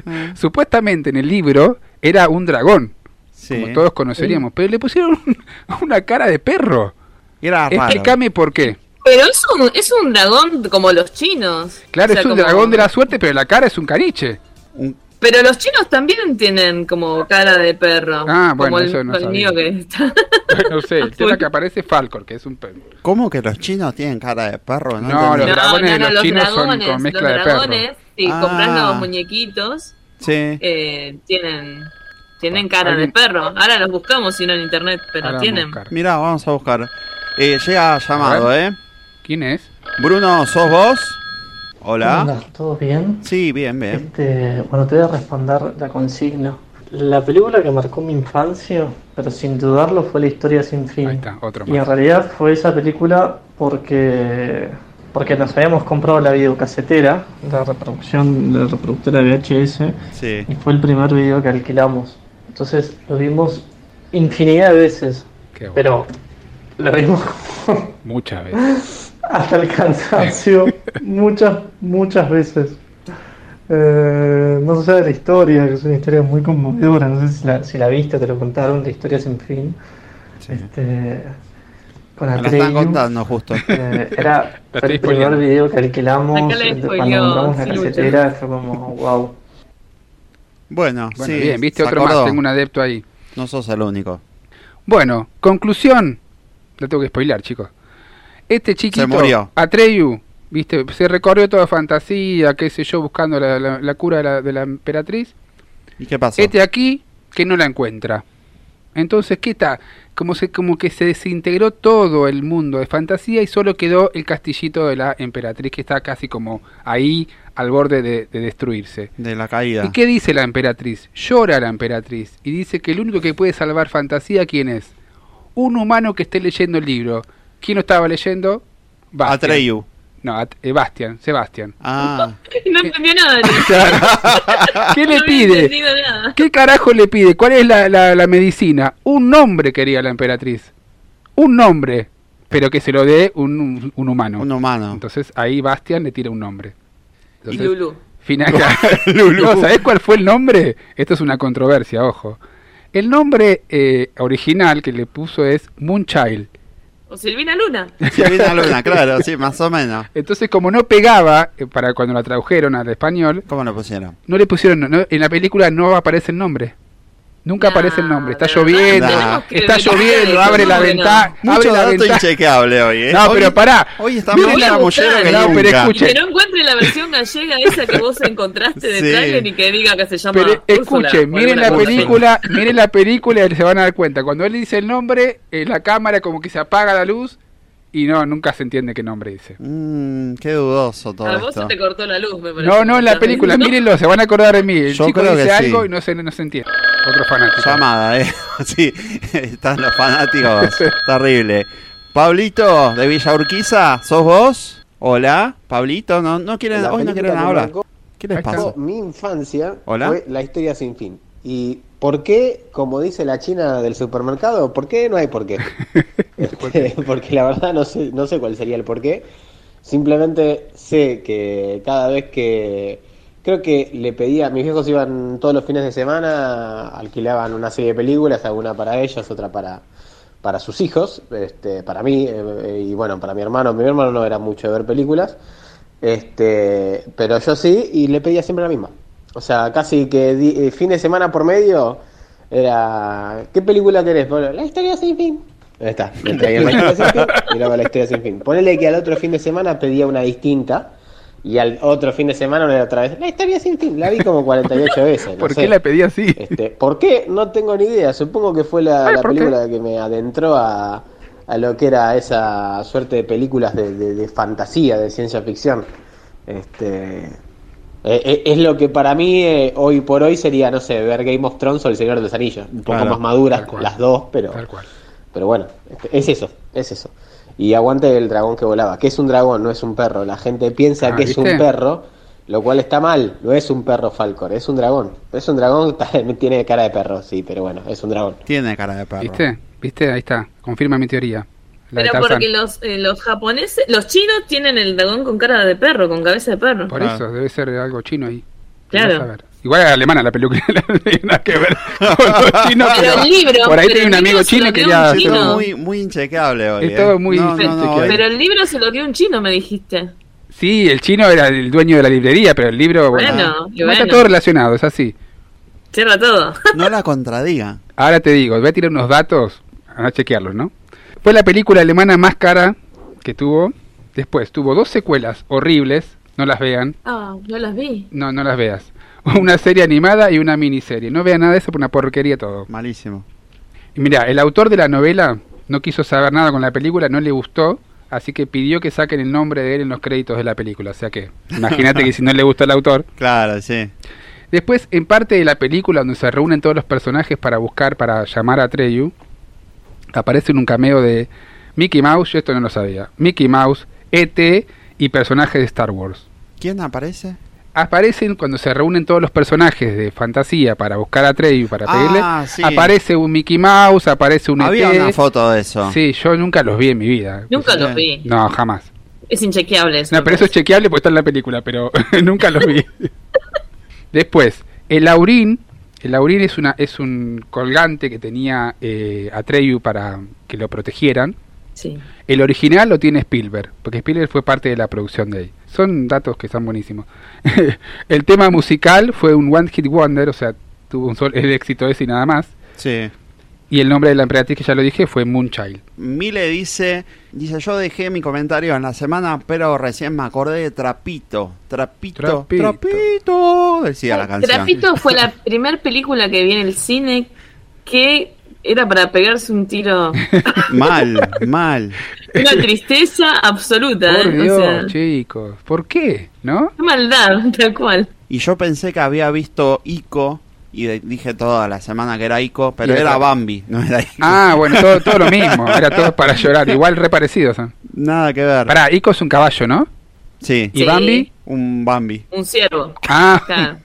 Mm.
Supuestamente en el libro era un dragón,
Sí.
como todos conoceríamos, pero le pusieron una cara de perro.
Era raro.
Explícame por qué.
Pero es un, es un dragón como los chinos.
Claro,
O sea,
es un
como-
dragón de la suerte, pero la cara es un caniche.
Un-
Pero los chinos también tienen como cara de perro.
Ah, bueno,
como el,
eso no
el mío que está.
no sé, el tema que aparece Falcor, que es un perro.
¿Cómo que los chinos tienen cara de perro?
No, los dragones de los
los
chinos son
dragones,
con mezcla
los
de perro.
dragones, si
Ah.
compras los muñequitos,
Sí.
eh, tienen tienen cara de perro. Ahora los buscamos si no en internet, pero
Ahora
tienen.
Mirá, vamos a buscar. Eh, llega llamado, ¿eh?
¿Quién es?
Bruno, ¿sos vos? Hola.
¿todo bien?
Sí, bien, bien.
Este, bueno, te voy a responder la consigna. La película que marcó mi infancia, pero sin dudarlo, fue La historia sin fin.
Ahí está, otro
Y en
más.
realidad fue esa película porque porque nos habíamos comprado la videocasetera, la reproducción, la reproductora VHS,
Sí.
y fue el primer video que alquilamos. Entonces lo vimos infinidad de veces,
Qué bueno.
pero lo vimos
Muchas veces.
hasta el cansancio muchas, muchas veces. Eh, no se sabe la historia, que es una historia muy conmovedora. No sé si la, si la viste, te lo contaron, la historia sin fin.
Sí.
Este, con
Me la están contando justo.
Eh, era
La
el primer video que alquilamos
la
eh, cuando compramos la casetera. Fue como, wow.
Bueno,
Bueno,
sí.
bien, viste otro
acordó.
más, tengo un adepto ahí.
No sos el único.
Bueno, conclusión. Lo tengo que spoilar, chicos. Este chiquito,
murió.
Atreyu, viste, se recorrió toda fantasía, qué sé yo, buscando la, la- la cura de la, de la emperatriz.
¿Y qué pasó?
Este aquí que no la encuentra. Entonces, ¿qué está? Como, se, como que se desintegró todo el mundo de fantasía y solo quedó el castillito de la emperatriz que está casi como ahí al borde de, de destruirse.
De la caída.
¿Y qué dice la emperatriz? Llora la emperatriz y dice que el único que puede salvar fantasía, ¿quién es? Un humano que esté leyendo el libro. ¿Quién lo estaba leyendo? Bastian.
Atreyu.
No, At- eh, Bastian, Sebastián.
Ah.
No entendió nada.
¿Qué le
No
pide?
nada.
¿Qué carajo le pide? ¿Cuál es la, la- la medicina? Un nombre quería la emperatriz. Un nombre. Pero que se lo dé un, un- un humano.
Un humano.
Entonces ahí Bastian le tira un nombre. Entonces,
Lulu.
Final, No, ¿Sabés cuál fue el nombre? Esto es una controversia, ojo. El nombre eh, original que le puso es Moonchild.
O Silvina Luna.
Silvina Luna, claro, sí, más o menos.
Entonces, como no pegaba, eh, para cuando la tradujeron al español,
¿Cómo lo pusieron?
no le pusieron, no- en la película no aparece el nombre. Nunca aparece el nombre. Está lloviendo,
Nah.
está lloviendo, abre la ventana,
Mucho
abre la
dato
ventana.
inchequeable hoy, ¿eh?
No,
Hoy-
pero pará.
Hoy está
Miren
más
la-
chamullero que
No,
nunca.
pero
Y
escuchen.
que no encuentre la versión gallega esa que vos encontraste de
Sí.
trailer y que diga que se llama.
Pero
o
miren la película, miren la película y se van a dar cuenta. Cuando él dice el nombre, eh, la cámara como que se apaga la luz y no, nunca se entiende qué nombre dice.
Mm, qué dudoso todo
A vos se
esto.
te cortó la luz, me parece.
No, no, en la
¿Estás
película, mírenlo, se van a acordar de mí. El
Yo
chico
creo
dice
que sí.
algo y no se, no se entiende. Otro fanático.
Llamada, ¿eh? Sí, están los fanáticos. Terrible. Pablito, de Villa Urquiza, ¿sos vos? Hola, Pablito, no, no quieren, hoy no quieren hablar. ¿Qué les pasa?
Mi infancia
Hola.
fue la historia sin fin. ¿Y por qué, como dice la china del supermercado, por qué no hay por qué? Este, porque la verdad no sé, no sé cuál sería el por qué. Simplemente sé que cada vez que creo que le pedía, mis viejos iban todos los fines de semana, alquilaban una serie de películas, alguna para ellos, otra para para sus hijos, este, para mí eh, y bueno, para mi hermano. Mi hermano no era mucho de ver películas, este, pero yo sí y le pedía siempre la misma. O sea, casi que di- eh, fin de semana por medio era ¿qué película querés? Bueno, la historia sin fin. Ahí está, me traían la historia sin fin y luego la historia sin fin. Ponele que al otro fin de semana pedía una distinta y al otro fin de semana una otra vez. La historia sin fin, la vi como 48 veces. no
¿Por
sé.
qué la pedí así?
Este, ¿Por qué? No tengo ni idea. Supongo que fue la,
Ay,
la
¿por qué?
película que me adentró a, a lo que era esa suerte de películas de, de- de fantasía, de ciencia ficción. Este, eh, eh, es lo que para mí eh, hoy por hoy sería, no sé, ver Game of Thrones o El Señor de los Anillos. Un poco
Claro,
más maduras las dos, pero,
Tal cual.
pero bueno, este, es eso, es eso. Y aguante el dragón que volaba, que es un dragón, no es un perro. La gente piensa
Ah,
que es un perro, lo cual está mal. No es un perro Falcor, es un dragón. Es un dragón, tiene cara de perro, sí, pero bueno, es un dragón.
Tiene cara de perro.
¿Viste? ¿Viste? Ahí está. Confirma mi teoría. La
Pero porque los, eh, los japoneses, los chinos tienen el dragón con cara de perro, con cabeza de perro.
Por
Claro.
eso, debe ser algo chino ahí.
Claro.
Igual es alemana la película, no tiene nada que ver con los chinos.
Pero el libro,
por ahí
pero
tenía un amigo chino
lo
que
un
Es
chino.
todo muy, muy inchequeable hoy.
Es
¿eh?
todo muy
No, no, no,
Pero el libro se lo dio un chino, me dijiste.
Sí, el chino era el dueño de la librería, pero el libro, bueno,
Bueno, y
está
bueno.
todo relacionado, es así.
Cierra todo.
no la contradiga.
Ahora te digo, voy a tirar unos datos, a chequearlos, ¿no? Fue la película alemana más cara que tuvo. Después tuvo dos secuelas horribles, no las vean,
Ah, no las vi.
no, no las veas. Una serie animada y una miniserie. No vean nada de eso por una porquería todo.
Malísimo.
Y mira, el autor de la novela no quiso saber nada con la película, no le gustó, así que pidió que saquen el nombre de él en los créditos de la película. O sea que, imagínate que si no le gustó el autor.
Claro, sí.
Después, en parte de la película donde se reúnen todos los personajes para buscar, para llamar a Treyu, aparece en un cameo de Mickey Mouse, yo esto no lo sabía, Mickey Mouse, E.T. y personajes de Star Wars.
¿Quién aparece?
Aparecen cuando se reúnen todos los personajes de fantasía para buscar a Treyu, para
Ah,
pedirle.
sí.
Aparece un Mickey Mouse, aparece un
Había
E.T.
una foto de eso.
Sí, yo nunca los vi en mi vida.
Nunca los vi.
No, jamás.
Es inchequeable eso.
No, pero eso es chequeable porque está en la película, pero nunca los vi. Después, el Aurín. El Aurín es, una, es un colgante que tenía eh, Atreyu para que lo protegieran.
Sí.
El original lo tiene Spielberg, porque Spielberg fue parte de la producción de ahí. Son datos que están buenísimos. el tema musical fue un One Hit Wonder, o sea, tuvo un sol, el éxito ese y nada más.
Sí.
Y el nombre de la emperatriz que ya lo dije fue Moonchild.
Mile dice, dice, yo dejé mi comentario en la semana, pero recién me acordé de Trapito. Trapito,
Trapito.
Trapito, decía la canción.
Trapito fue la primer película que vi en el cine que era para pegarse un tiro.
Mal, mal.
Una tristeza absoluta.
Por
¿eh? O
Dios,
sea,
chicos. ¿Por qué? ¿No?
qué maldad, tal cual.
Y yo pensé que había visto Ico y de- dije toda la semana que era Ico, pero era
era-
Bambi, no era Ico.
Ah, bueno, todo, todo lo mismo. Era todo para llorar. Igual reparecidos. ¿eh?
Nada que ver.
Pará, Ico es un caballo, ¿no?
Sí.
¿Y Bambi?
Un Bambi.
Un ciervo.
Ah,
Claro.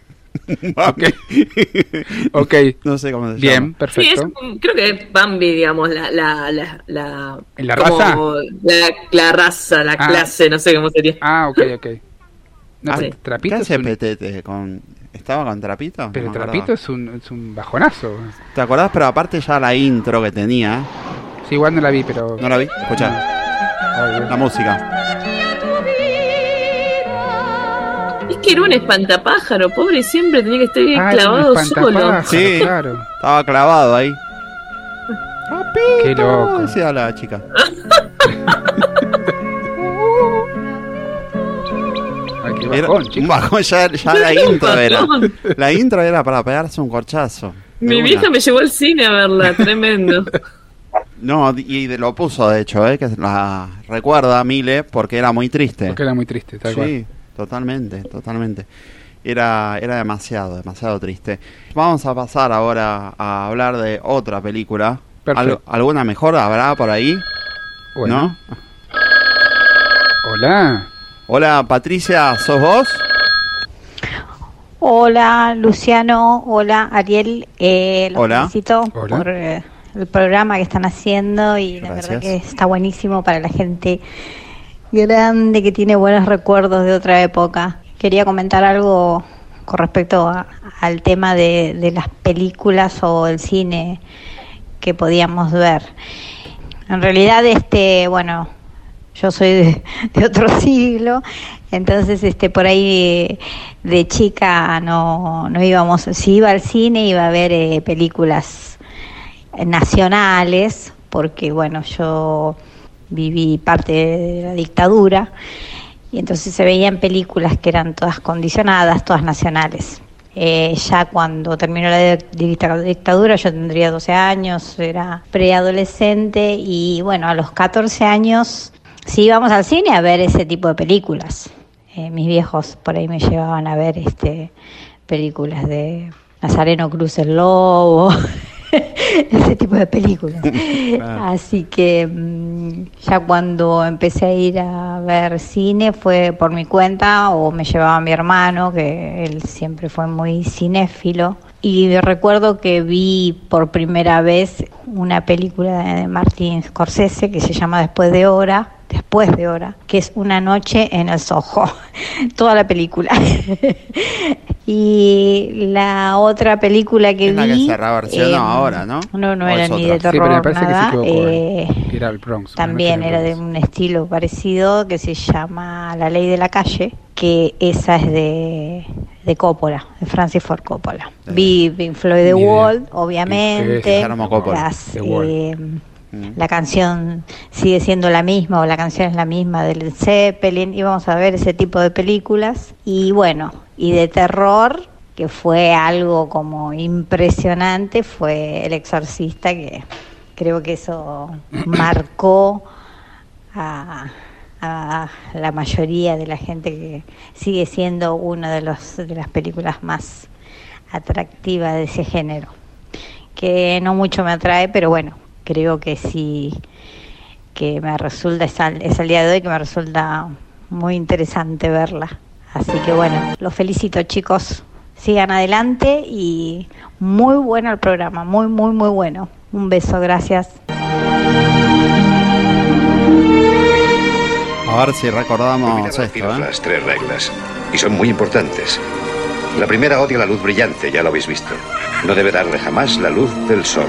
ok. ok.
No sé cómo se
Bien,
llama.
Sí,
perfecto.
es, un- creo que es Bambi, digamos, la... ¿La, la, la,
¿La
como
raza?
La, la raza, la
Ah.
clase, no sé cómo sería.
Ah, ok, ok. No,
Ah,
pero
¿Qué hace
un,
Petete? Con... ¿Estaba con Trapito? No
pero
acordaba.
Trapito es un, es un bajonazo.
¿Te acordás? Pero aparte ya la intro que tenía.
Sí, igual no la vi, pero...
¿No la vi? Escuchá.
Ay,
La música.
Es que era un espantapájaro, pobre, siempre tenía que estar bien
Ah,
clavado solo.
Sí.
claro.
Estaba clavado ahí.
Qué loco.
Decía la chica. Era un bajón, ya, ya la intro era. La intro era para pegarse un corchazo.
Mi
una.
vieja me llevó al cine a verla, tremendo.
No, y de- lo puso de hecho, ¿eh? que la recuerda a Mile porque era muy triste.
Porque era muy triste, tal cual.
Sí, totalmente, totalmente. Era, era demasiado, demasiado triste. Vamos a pasar ahora a hablar de otra película.
Perfecto.
Al- ¿Alguna mejor habrá por ahí?
Bueno.
¿No?
Hola.
Hola, Patricia, ¿sos vos?
Hola Luciano, hola Ariel, eh, los
Hola.
felicito
Hola.
por eh, el programa que están haciendo y la verdad que está buenísimo para la gente grande que tiene buenos recuerdos de otra época. Quería comentar algo con respecto a- al tema de, de las películas o el cine que podíamos ver. En realidad, este, bueno, yo soy de, otro siglo, entonces este por ahí de, de chica no, no íbamos, si iba al cine iba a ver eh, películas nacionales, porque bueno, yo viví parte de la dictadura y entonces se veían películas que eran todas condicionadas, todas nacionales. Eh, ya cuando terminó la dictadura yo tendría 12 años, era preadolescente y bueno, a los 14 años sí íbamos al cine a ver ese tipo de películas. Eh, mis viejos por ahí me llevaban a ver este películas de Nazareno Cruz el Lobo, ese tipo de películas. Así que mm, ya cuando empecé a ir a ver cine fue por mi cuenta o me llevaba mi hermano, que él siempre fue muy cinéfilo. Y recuerdo que vi por primera vez una película de Martin Scorsese que se llama Después de Hora, Después de Hora, que es Una noche en el Soho, toda la película. y la otra película que
Es la que
vi...
se reversionó
eh,
ahora, ¿no?
No, no
¿O
era ni
otra?
de
Sí, pero me
terror,
parece que se
nada.
equivocó.
eh.
Era el Bronx.
también era de un estilo parecido que se llama La Ley de la Calle, que esa es de, de Coppola, de Francis Ford Coppola. Vi Pink Floyd The. Wall,
Sí,
obviamente.
Guillermo Coppola.
Las,
The Wall.
eh, la canción sigue siendo la misma o la canción es la misma de Led Zeppelin. Íbamos a ver ese tipo de películas. Y bueno, y de terror, que fue algo como impresionante, fue El Exorcista, que creo que eso marcó a, a la mayoría de la gente que sigue siendo una de, los, de las películas más atractivas de ese género. Que no mucho me atrae, pero bueno, creo que sí, que me resulta, es al, es al día de hoy que me resulta muy interesante verla. Así que bueno, los felicito chicos, sigan adelante y muy bueno el programa, muy, muy, muy bueno. Un beso, gracias.
A ver si recordamos esto, ¿eh?
las tres reglas. Y son muy importantes. La primera odia la luz brillante, ya lo habéis visto. No debe darle jamás la luz del sol.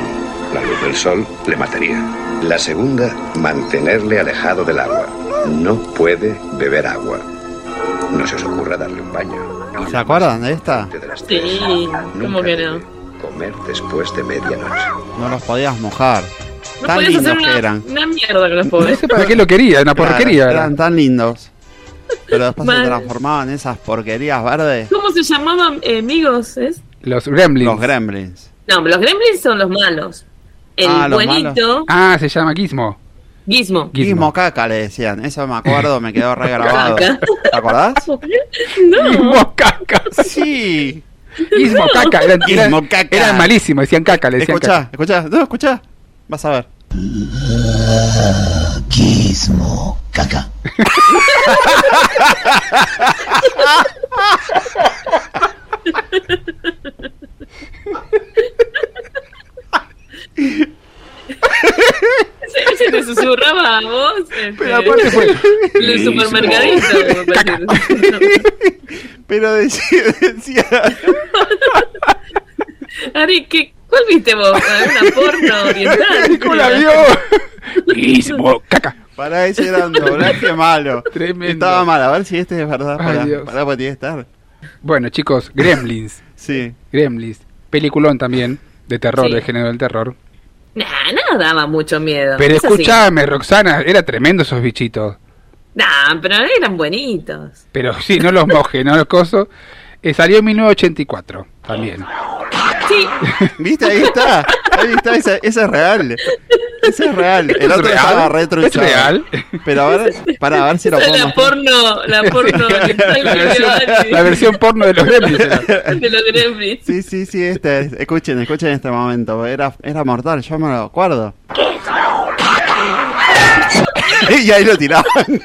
La luz del sol le mataría. La segunda, mantenerle alejado del agua. No puede beber agua. No se os ocurra darle un baño.
¿Se acuerdan de esta?
Sí, ¿cómo que no?
comer después de medianoche.
No los podías mojar.
No
tan
podías
lindos
hacer
que
una,
eran.
una mierda con los
No
pobres.
sé para qué lo quería, una
Claro,
porquería. era.
Eran tan lindos. Pero después se transformaban en esas porquerías verdes.
¿Cómo se llamaban eh, amigos? ¿Es?
Los gremlins.
Los gremlins.
No, los gremlins son los malos. El
Ah,
buenito,
Ah, se llama Gizmo.
Gizmo.
Gizmo caca le decían. Eso me acuerdo, me quedó regrabado.
Caca.
¿Te acordás?
No.
Gizmo caca.
Sí.
Gizmo caca. Eran,
Gizmo
eran-
caca.
eran malísimos, decían caca, le decían
Escuchá, escuchá. No, escuchá. Vas a ver.
Gizmo, caca.
Ese, ese te susurraba a vos.
Pero aparte fue.
El supermercadito.
Pero decía, decía
Ari, ¿qué, ¿cuál viste vos? ¿Una porno oriental?
¿Cómo la vio? Gizmo caca.
Pará, ese era un doblaje malo.
Tremendo.
Estaba mal, a ver si este es verdad.
Ay,
Pará,
Dios.
pará, tiene que estar.
Bueno, chicos, Gremlins.
Sí.
Gremlins. Peliculón también, de terror,
Sí.
de género del terror.
Nah, no daba mucho miedo.
Pero
Es así.
escúchame, Roxana, era tremendo esos bichitos.
Nah, pero eran buenitos.
Pero sí, no los moje, no los coso. Eh, salió en 1984 también.
Sí,
¿Viste? Ahí está. Ahí está, ese, ese es real. Ese es real. El
¿Es
otro
real?
estaba retro
¿Es real?
Pero a ver, para ver si lo
la porno, la porno
La versión, la versión porno de los Gremlins.
de los gremlins.
Sí, sí, sí, este es. Escuchen, escuchen este momento. Era, era mortal, yo me lo acuerdo. y ahí lo tiraban.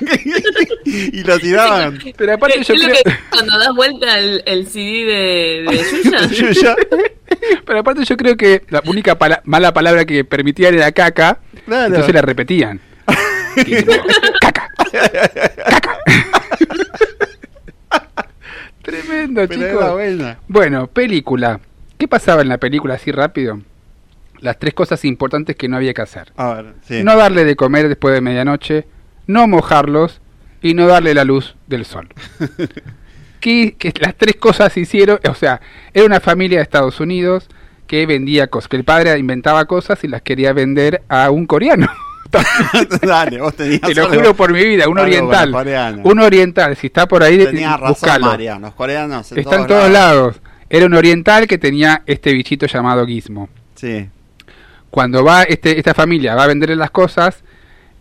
y lo tiraban.
Pero aparte yo creo...
que cuando das vuelta el, el CD de, de Yuya.
Yuya.
Pero aparte yo creo que la única pala- mala palabra que permitían era caca,
Claro.
entonces la repetían. Caca, caca. Tremendo,
Pero
chicos. Bueno, película. ¿Qué pasaba en la película así rápido? Las tres cosas importantes que no había que hacer.
A ver, sí.
No darle de comer después de medianoche, no mojarlos y no darle la luz del sol. Que, que las tres cosas se hicieron, o sea, era una familia de Estados Unidos que vendía cosas, que el padre inventaba cosas y las quería vender a un coreano.
Dale, vos tenías
Te lo juro por mi vida, un oriental. Un oriental, si está por ahí,
Tenías razón,
buscalo.
María. Los coreanos en
Está en todos lados. Era un oriental que tenía este bichito llamado Gizmo.
Sí.
Cuando va este, esta familia va a venderle las cosas,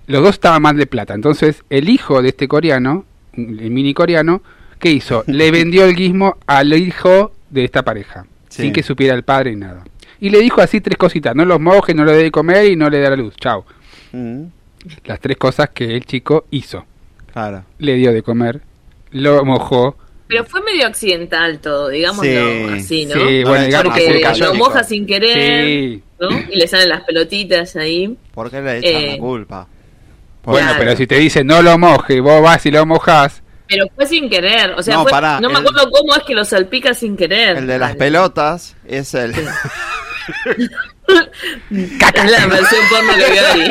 los dos estaban mal de plata. Entonces, el hijo de este coreano, el mini coreano, ¿qué hizo? Le vendió el Gizmo al hijo de esta pareja,
Sí.
sin que supiera el padre ni nada. Y le dijo así tres cositas, no los moje, no le dé de comer y no le dé la luz. Chao.
Mm,
Las tres cosas que el chico hizo.
claro.
Le dio de comer, lo mojó.
Pero fue medio accidental todo, digámoslo
Sí,
así, ¿no?
sí,
No
bueno,
le
digamos que
Porque lo moja sin querer,
Sí.
¿no? Y le salen las pelotitas ahí.
¿Por qué le echan
Eh,
la culpa?
Bueno,
Claro.
pero si te dice no lo moje, vos vas y lo mojás,
Pero fue sin querer, o sea,
No,
fue-
pará,
no me
el-
acuerdo cómo es que lo salpica sin querer.
El de las pelotas es el.
Es la versión porno que vio Ari.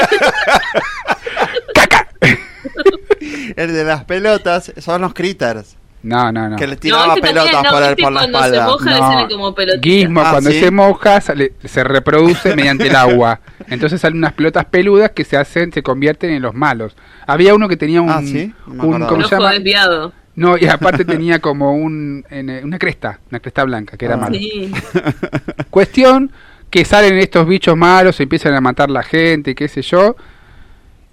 el de las pelotas son los critters.
No, no, no.
Que le
No,
tiraba
este
pelotas
también, no,
por, el, por la
cuando
espalda.
se moja le
No.
salen como pelotitas.
Gizmo
Ah,
cuando
¿sí?
se moja sale- se reproduce mediante el agua. Entonces salen unas pelotas peludas que se hacen, se convierten en los malos. Había uno que tenía un,
Ah, ¿sí? No
un. ¿cómo se
ojo
llama?
desviado.
No, y aparte tenía como un en, eh, una cresta, una cresta blanca, que era
Ah.
malo.
Sí.
Cuestión que salen estos bichos malos, empiezan a matar la gente, qué sé yo.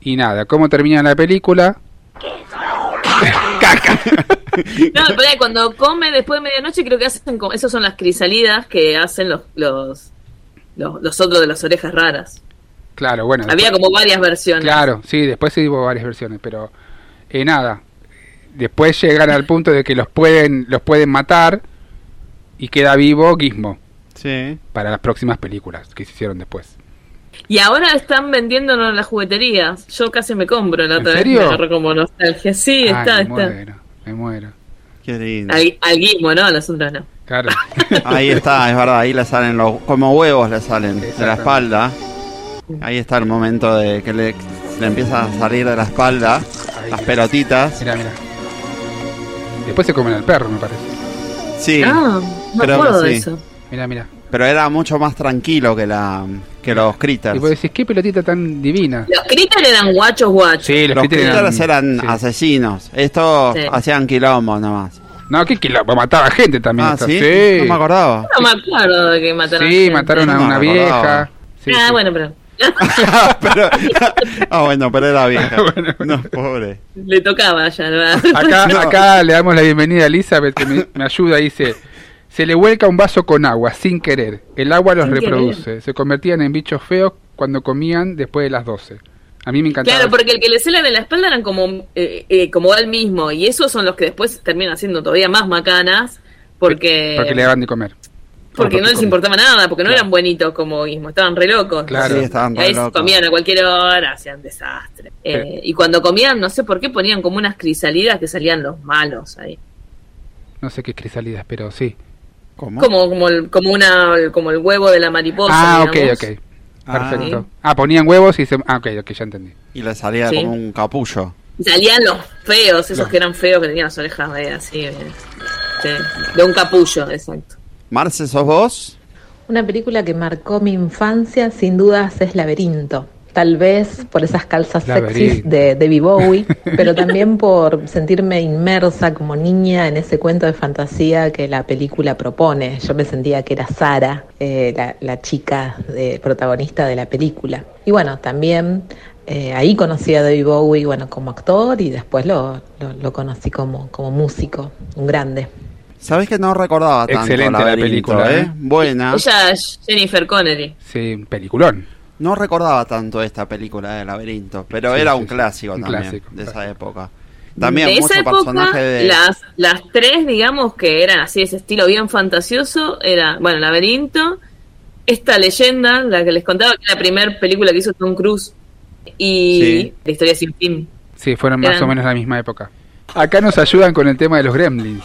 Y nada, ¿cómo termina la película? Caca.
No, pero cuando come después de medianoche creo que hacen como... Esos son las crisalidas que hacen los, los, los, los otros de las orejas raras.
Claro, bueno.
Había
después-
como varias versiones.
Claro, sí, después sí hubo varias versiones, pero eh, nada. Después llegan al punto de que los pueden los pueden matar y queda vivo Gizmo
Sí.
para las próximas películas que se hicieron después.
Y ahora están vendiéndonos en las jugueterías. Yo casi me compro la
¿En
otra vez.
serio?
Me como nostalgia. Sí,
Ay,
está, está.
muero, me muero.
Qué lindo.
Al, al guismo, ¿no? A los otros no.
Claro.
Ahí está, es verdad, ahí le salen los. como huevos le salen de la espalda. Ahí está el momento de que le, le empieza a salir de la espalda
Ahí,
las
mira.
pelotitas.
Mira, mira. Después se comen al perro, me parece.
Sí,
Ah, no
creo que sí.
eso.
Mira, mira.
Pero era mucho más tranquilo que la que los critters.
Y vos decís, qué pelotita tan divina.
Los critters eran guachos guachos.
Sí, los,
Los
critters
critters eran
sí.
asesinos. Estos
Sí.
hacían quilombo nomás.
No, qué quilombo, mataba gente también.
Ah, ¿sí?
sí.
No me acordaba.
No me acuerdo de que mataron
Sí,
gente.
mataron a una vieja. Sí,
ah,
sí.
bueno, pero
pero, ah, bueno, pero era vieja. No, pobre.
le tocaba ya, ¿verdad?
Acá,
No.
acá le damos la bienvenida a Elizabeth que me, me ayuda. Dice: Se le vuelca un vaso con agua sin querer. El agua los
Sin
reproduce. Se convertían en bichos feos cuando comían después de las 12. A mí me encantaba.
Claro, porque el que le celan en la espalda eran como, eh, eh, como él mismo, y esos son los que después terminan siendo todavía más macanas, porque,
Porque le daban de comer.
porque no les importaba nada, porque no
Claro.
eran buenitos como mismo, estaban re locos.
Claro.
Sí, estaban
Y ahí
re locos.
comían a cualquier hora, hacían desastre. Eh, y cuando comían, no sé por qué, ponían como unas crisalidas que salían los malos ahí.
No sé qué crisalidas, pero sí.
¿Cómo?
Como, como, el, como, una, como el huevo de la mariposa.
Ah, ok,
digamos.
ok.
Ah.
Perfecto. Ah, ponían huevos y se. Ah, ok, ok, ya entendí.
Y le salía
Sí.
como un capullo.
Y salían los feos, esos
Los-
que eran feos, que tenían las orejas eh, así, eh, sí, de un capullo, exacto.
Marce, ¿sos vos?
Una película que marcó mi infancia, sin dudas, es Laberinto. Tal vez por esas calzas sexys de David Bowie, pero también por sentirme inmersa como niña en ese cuento de fantasía que la película propone. Yo me sentía que era Sara, eh, la, la chica de- protagonista de la película. Y bueno, también eh, ahí conocí a David Bowie bueno, como actor y después lo, lo- lo conocí como, como músico, un grande.
Sabés que no recordaba tanto
Excelente la película,
¿eh?
¿eh?
Buena.
Ella es Jennifer Connery.
Sí, un peliculón.
No recordaba tanto esta película de Laberinto, pero
Sí,
era
sí,
un
sí.
clásico
Un
también
clásico,
de esa época. También
de
mucho
esa época,
personaje de
las, las tres, digamos, que eran así, ese estilo bien fantasioso, era, bueno, Laberinto, esta leyenda, la que les contaba, que es la primera película que hizo Tom Cruise, y
Sí.
La historia sin fin.
Sí, fueron más
Eran-
o menos la misma época. Acá nos ayudan con el tema de los gremlins.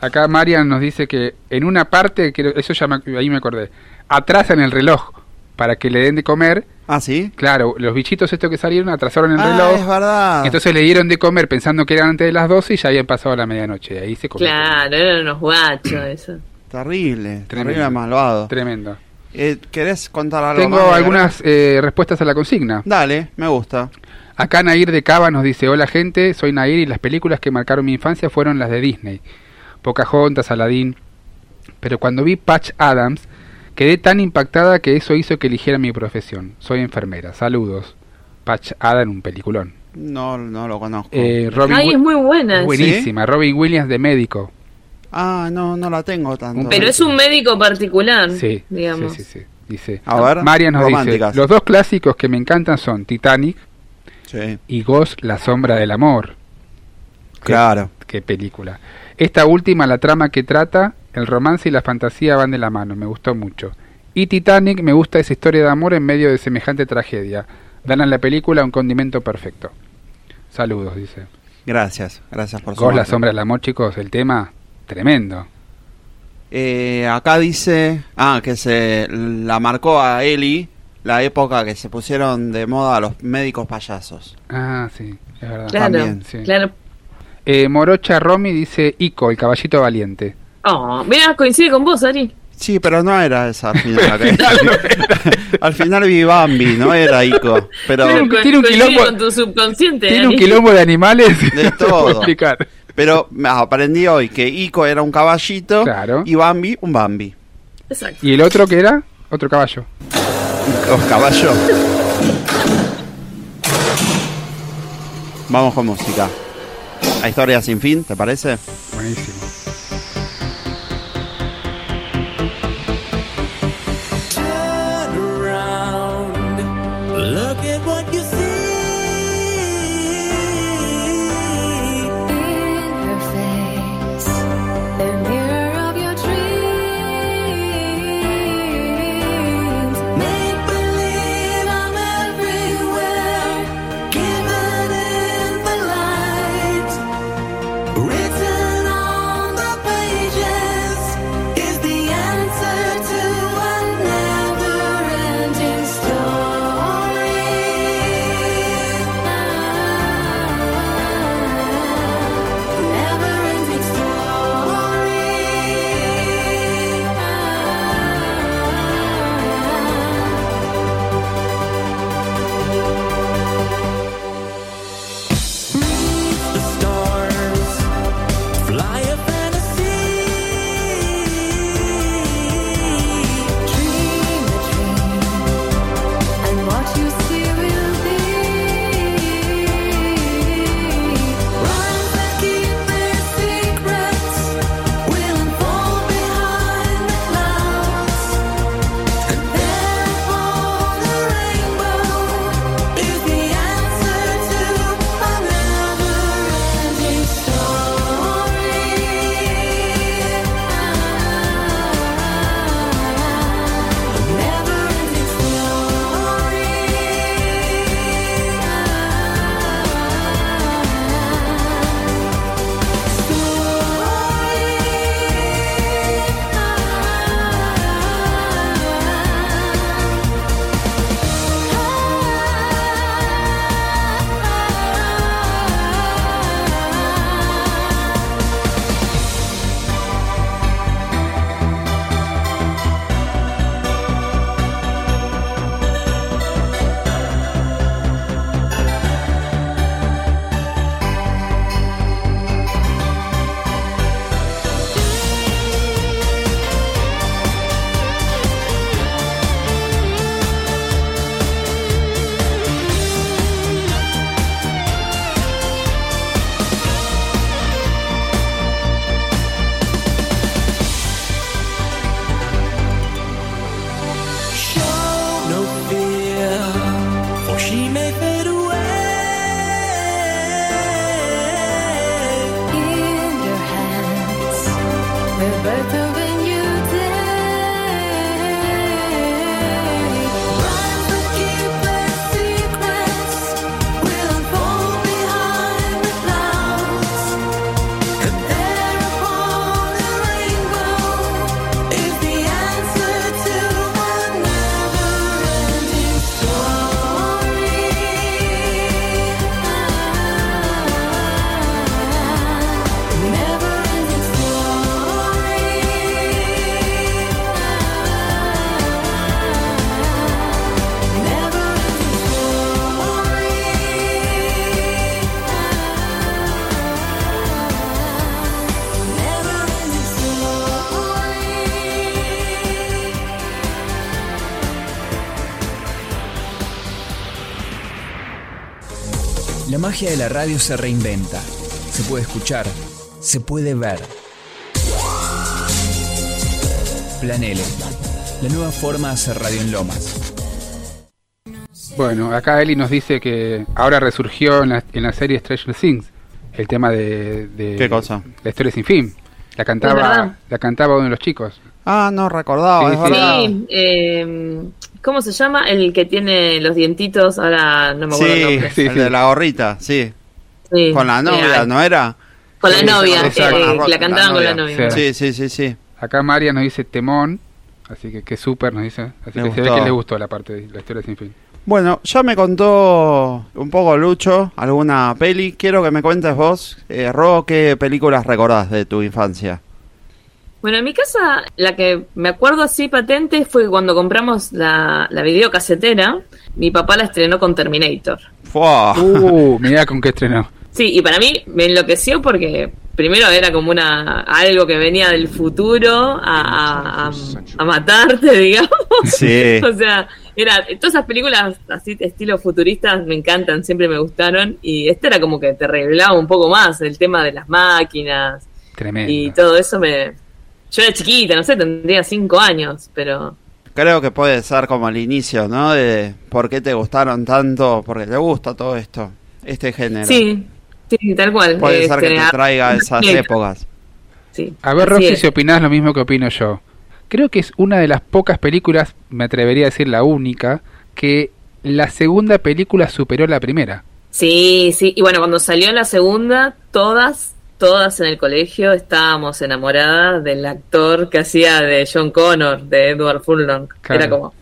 Acá Marian nos dice que en una parte, que eso ya me, ahí me acordé, atrasan el reloj para que le den de comer.
Ah, sí.
Claro, los bichitos estos que salieron atrasaron el
Ah,
reloj.
es verdad.
Entonces le dieron de comer pensando que eran antes de las 12 y ya habían pasado la medianoche. Y ahí se comió.
Claro, eran unos guachos eso.
Terrible, terrible
Tremendo.
malvado.
Tremendo.
Eh, ¿Querés contar algo
Tengo
más
algunas eh, respuestas a la consigna.
Dale, me gusta.
Acá Nair de Cava nos dice, hola gente, soy Nair y las películas que marcaron mi infancia fueron las de Disney. Pocahontas, Aladdin. Pero cuando vi Patch Adams, quedé tan impactada que eso hizo que eligiera mi profesión. Soy enfermera. Saludos. Patch Adams, un peliculón.
No, no lo conozco.
Eh, Robin
Ay, es muy buena.
Buenísima. Robin Williams de médico.
Ah, no, no la tengo tanto.
Pero es un médico particular,
Sí,
digamos.
sí, sí, sí. Dice,
A ver,
María nos
románticas.
dice, los dos clásicos que me encantan son Titanic
Sí.
y Ghost, La sombra del amor. Qué-
Claro.
Qué película. Esta última, la trama que trata, el romance y la fantasía van de la mano, me gustó mucho. Y Titanic, me gusta esa historia de amor en medio de semejante tragedia. Dan a la película un condimento perfecto. Saludos, dice.
Gracias, gracias por
Ghost, La sombra del amor, chicos, el tema tremendo.
Eh, acá dice, ah, que se la marcó a Eli la época que se pusieron de moda los médicos payasos.
Ah, sí, es verdad.
Claro,
También,
sí.
claro.
Eh, Morocha Romy dice Ico, el caballito valiente.
Oh, mira, coincide con vos, Ari.
Sí, pero no era esa al final. al final vi Bambi, no era Ico. Pero
Tiene un- tiene quilombo-
con tu subconsciente.
Tiene un quilombo de animales.
de
no puedo
todo.
explicar.
Pero aprendí hoy que Ico era un caballito
Claro.
y Bambi un Bambi.
Exacto.
¿Y el otro que era? Otro caballo.
Los caballos. Vamos con música. A historia sin fin, ¿te parece?
Buenísimo.
Magia de la radio se reinventa. Se puede escuchar, se puede ver. Planele, la nueva forma de hacer radio en Lomas.
Bueno, acá Eli nos dice que ahora resurgió en la, en la serie Stranger Things el tema de, de-
¿Qué cosa?
La historia sin fin. La cantaba, la cantaba uno de los chicos.
Ah, no recordaba,
Sí,
es
sí.
verdad.
Sí, eh, ¿cómo se llama? El que tiene los dientitos, ahora no me acuerdo el
Sí,
nombre.
el de la gorrita, sí.
Sí.
Con la novia, ¿no era?
Con la
Sí,
novia,
sí,
eh, eh, la cantaban con la novia.
Sí, sí, sí, sí.
Acá María nos dice temón, así que qué súper nos dice. Así
Le
que se ve que le gustó la parte de la historia sin fin.
Bueno, ya me contó un poco Lucho alguna peli. Quiero que me cuentes vos, eh, Ro, qué películas recordás de tu infancia.
Bueno, en mi casa, la que me acuerdo así patente fue que cuando compramos la, la videocasetera, mi papá la estrenó con Terminator.
Fua.
Uh, mirá con qué estrenó.
Sí, y para mí me enloqueció porque primero era como una algo que venía del futuro a, a, a- a matarte, digamos.
Sí.
o sea, era todas esas películas así estilo futuristas me encantan, siempre me gustaron y esta era como que te revelaba un poco más el tema de las máquinas
Tremendo.
y todo eso me yo era chiquita, no sé, tendría cinco años, pero
Creo que puede ser como el inicio, ¿no? De por qué te gustaron tanto, porque te gusta todo esto, este género.
sí, sí, tal cual.
Puede ser que te traiga esas
sí,
épocas.
Sí.
A ver,
es.
si opinás lo mismo que opino yo. Creo que es una de las pocas películas, me atrevería a decir la única, que la segunda película superó la primera.
Sí, sí. Y bueno, cuando salió la segunda, todas, todas en el colegio estábamos enamoradas del actor que hacía de John Connor, de Edward Furlong.
Claro.
Era como.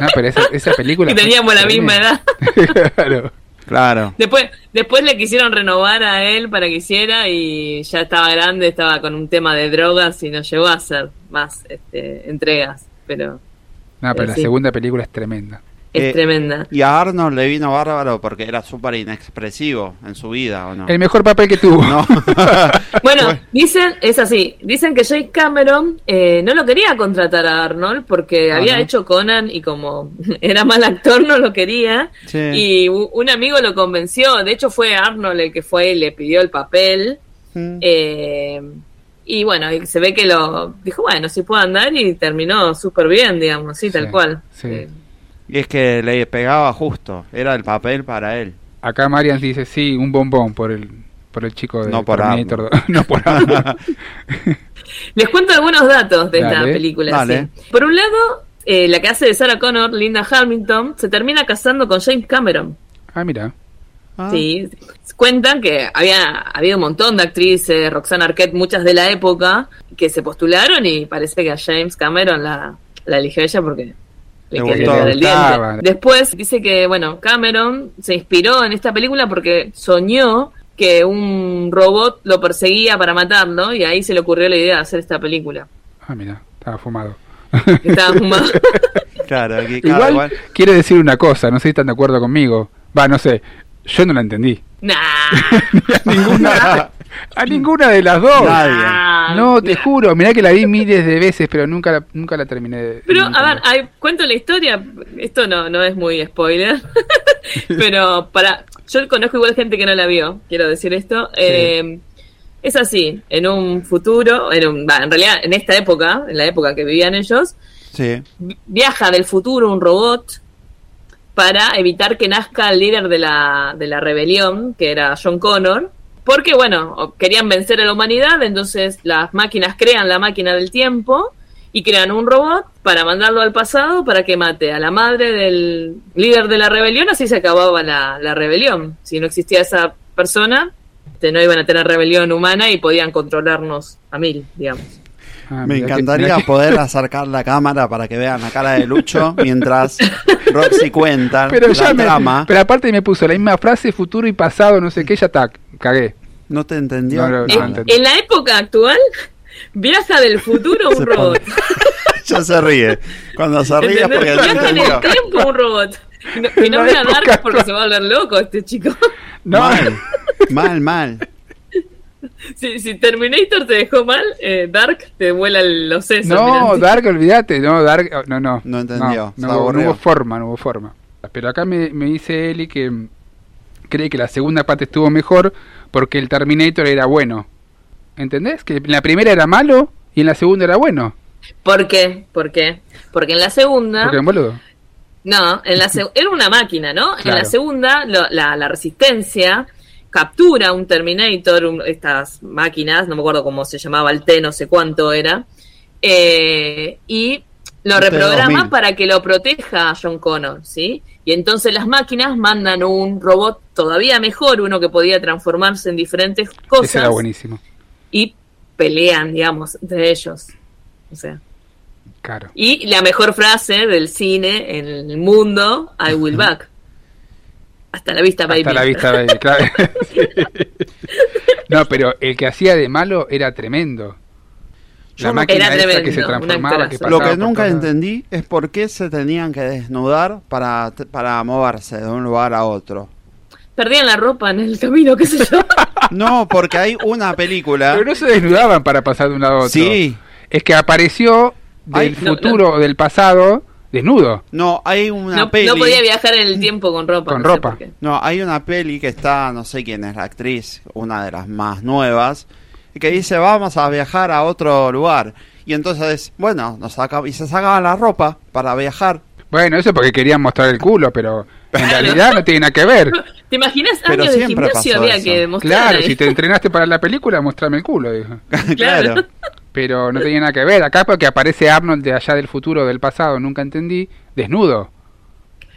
No, pero esa, esa película.
Y teníamos la misma edad.
claro.
Claro.
Después, después le quisieron renovar a él para que hiciera y ya estaba grande, estaba con un tema de drogas y no llegó a hacer más este, entregas. Pero
No, pero
Eh,
la
sí.
segunda película es tremenda.
Es
Eh,
tremenda.
Y a Arnold le vino bárbaro porque era súper inexpresivo en su vida, ¿o no?
El mejor papel que tuvo.
No.
Bueno, dicen, es así, dicen que Jake Cameron eh, no lo quería contratar a Arnold porque
Ah,
había
¿no?
hecho Conan y como era mal actor no lo quería.
Sí.
Y un amigo lo convenció, de hecho fue Arnold el que fue y le pidió el papel.
Mm.
Eh, y bueno, y se ve que lo dijo, bueno, si puedo andar y terminó súper bien, digamos, sí, tal cual.
Sí.
Y es que le pegaba justo, era el papel para él.
Acá Marian dice, sí, un bombón por el, por el chico de
No por
Terminator 2. no por.
Les cuento algunos datos de esta película.
dale.
sí. Por un lado, eh, la que hace de Sarah Connor, Linda Hamilton, se termina casando con James Cameron.
Ah, mira.
Sí, cuentan que había habido un montón de actrices, Roxana Arquette, muchas de la época, que se postularon y parece que a James Cameron la, la eligió ella porque le
gustó.
el diente. Después dice que, bueno, Cameron se inspiró en esta película porque soñó que un robot lo perseguía para matarlo y ahí se le ocurrió la idea de hacer esta película.
Ah, mira, estaba fumado.
Estaba fumado.
Claro, aquí
Igual,
igual.
quiere decir una cosa, no sé si están de acuerdo conmigo. Va, no sé, yo no la entendí.
Nah.
ninguna, a ninguna de las dos.
Nadie.
No, te juro, mirá que la vi miles de veces, pero nunca la, nunca la terminé de...
Pero, a ver, hay- cuento la historia. Esto no, no es muy spoiler. pero para. Yo conozco igual gente que no la vio, quiero decir esto. Eh, es así, en un futuro, en, un- va, en realidad en esta época, en la época que vivían ellos,
Sí.
viaja del futuro un robot para evitar que nazca el líder de la, de la rebelión, que era John Connor. Porque, bueno, querían vencer a la humanidad, entonces las máquinas crean la máquina del tiempo y crean un robot para mandarlo al pasado para que mate a la madre del líder de la rebelión, así se acababa la, la rebelión. Si no existía esa persona, este, no iban a tener rebelión humana y podían controlarnos a mil, digamos.
Ah,
Me
que-
encantaría
que-
poder acercar la cámara para que vean la cara de Lucho mientras Roxy cuenta
Pero
la
me,
trama.
pero aparte me puso la misma frase, futuro y pasado, no sé qué, ya está, cagué.
No te entendió.
No, no, no,
En,
entendí.
en la época actual, viaja del futuro un robot.
Ya se ríe. Cuando se ríe es porque
Viaja en el tiempo un robot. Y no, me
la
a
época
Dark porque se va a volver loco este chico.
Mal, mal, mal.
Si, si Terminator te dejó mal, eh, Dark te vuela el- los sesos.
No,
mirá.
Dark, olvídate, no, Dark, oh, no, no.
No entendió,
No, hubo, no
aburrió.
hubo forma, no hubo forma. Pero acá me, me dice Eli que, cree que la segunda parte estuvo mejor porque el Terminator era bueno. ¿Entendés? Que en la primera era malo y en la segunda era bueno.
¿Por qué? ¿Por qué? Porque en la segunda...
Porque boludo.
No, en la era una máquina, ¿no? En la segunda, lo- la, la resistencia captura un Terminator, un- estas máquinas, no me acuerdo cómo se llamaba, el T, no sé cuánto era, eh, y lo
El
reprograma
T-2000.
para que lo proteja a John Connor, ¿sí? Y entonces las máquinas mandan un robot todavía mejor, uno que podía transformarse en diferentes
Ese era
cosas,
buenísimo.
y pelean, digamos, entre ellos. O sea,
Claro.
y la mejor frase del cine en el mundo, I will back. Hasta la vista, baby.
Hasta la vista, baby, claro. no, pero el que hacía de malo era tremendo. La
Yo
máquina
Era
esa que
tremendo,
se transformaba, que.
Lo que nunca entendí es por qué se tenían que desnudar para, para moverse de un lugar a otro.
Perdían la ropa en el camino, qué sé yo.
No, porque hay una película.
Pero no se desnudaban para pasar de un lado a otro.
Sí.
Es que apareció del
Ay,
no,
futuro o del pasado desnudo.
No, hay una
No,
peli.
no podía viajar en el tiempo con ropa.
Con
no
ropa.
No, hay una peli que está, no sé quién es la actriz, una de las más nuevas, y que dice, vamos a viajar a otro lugar. Y entonces, bueno, nos saca, y se sacaban la ropa para viajar.
Bueno, eso porque querían mostrar el culo, pero en realidad no tiene nada que ver.
¿Te imaginas
Pero
años de
siempre
gimnasio había
eso.
que demostrar?
Claro, si te entrenaste para la película, mostrame el culo, dijo.
claro.
Pero no tenía nada que ver. Acá porque aparece Arnold de allá del futuro, del pasado, nunca entendí, desnudo.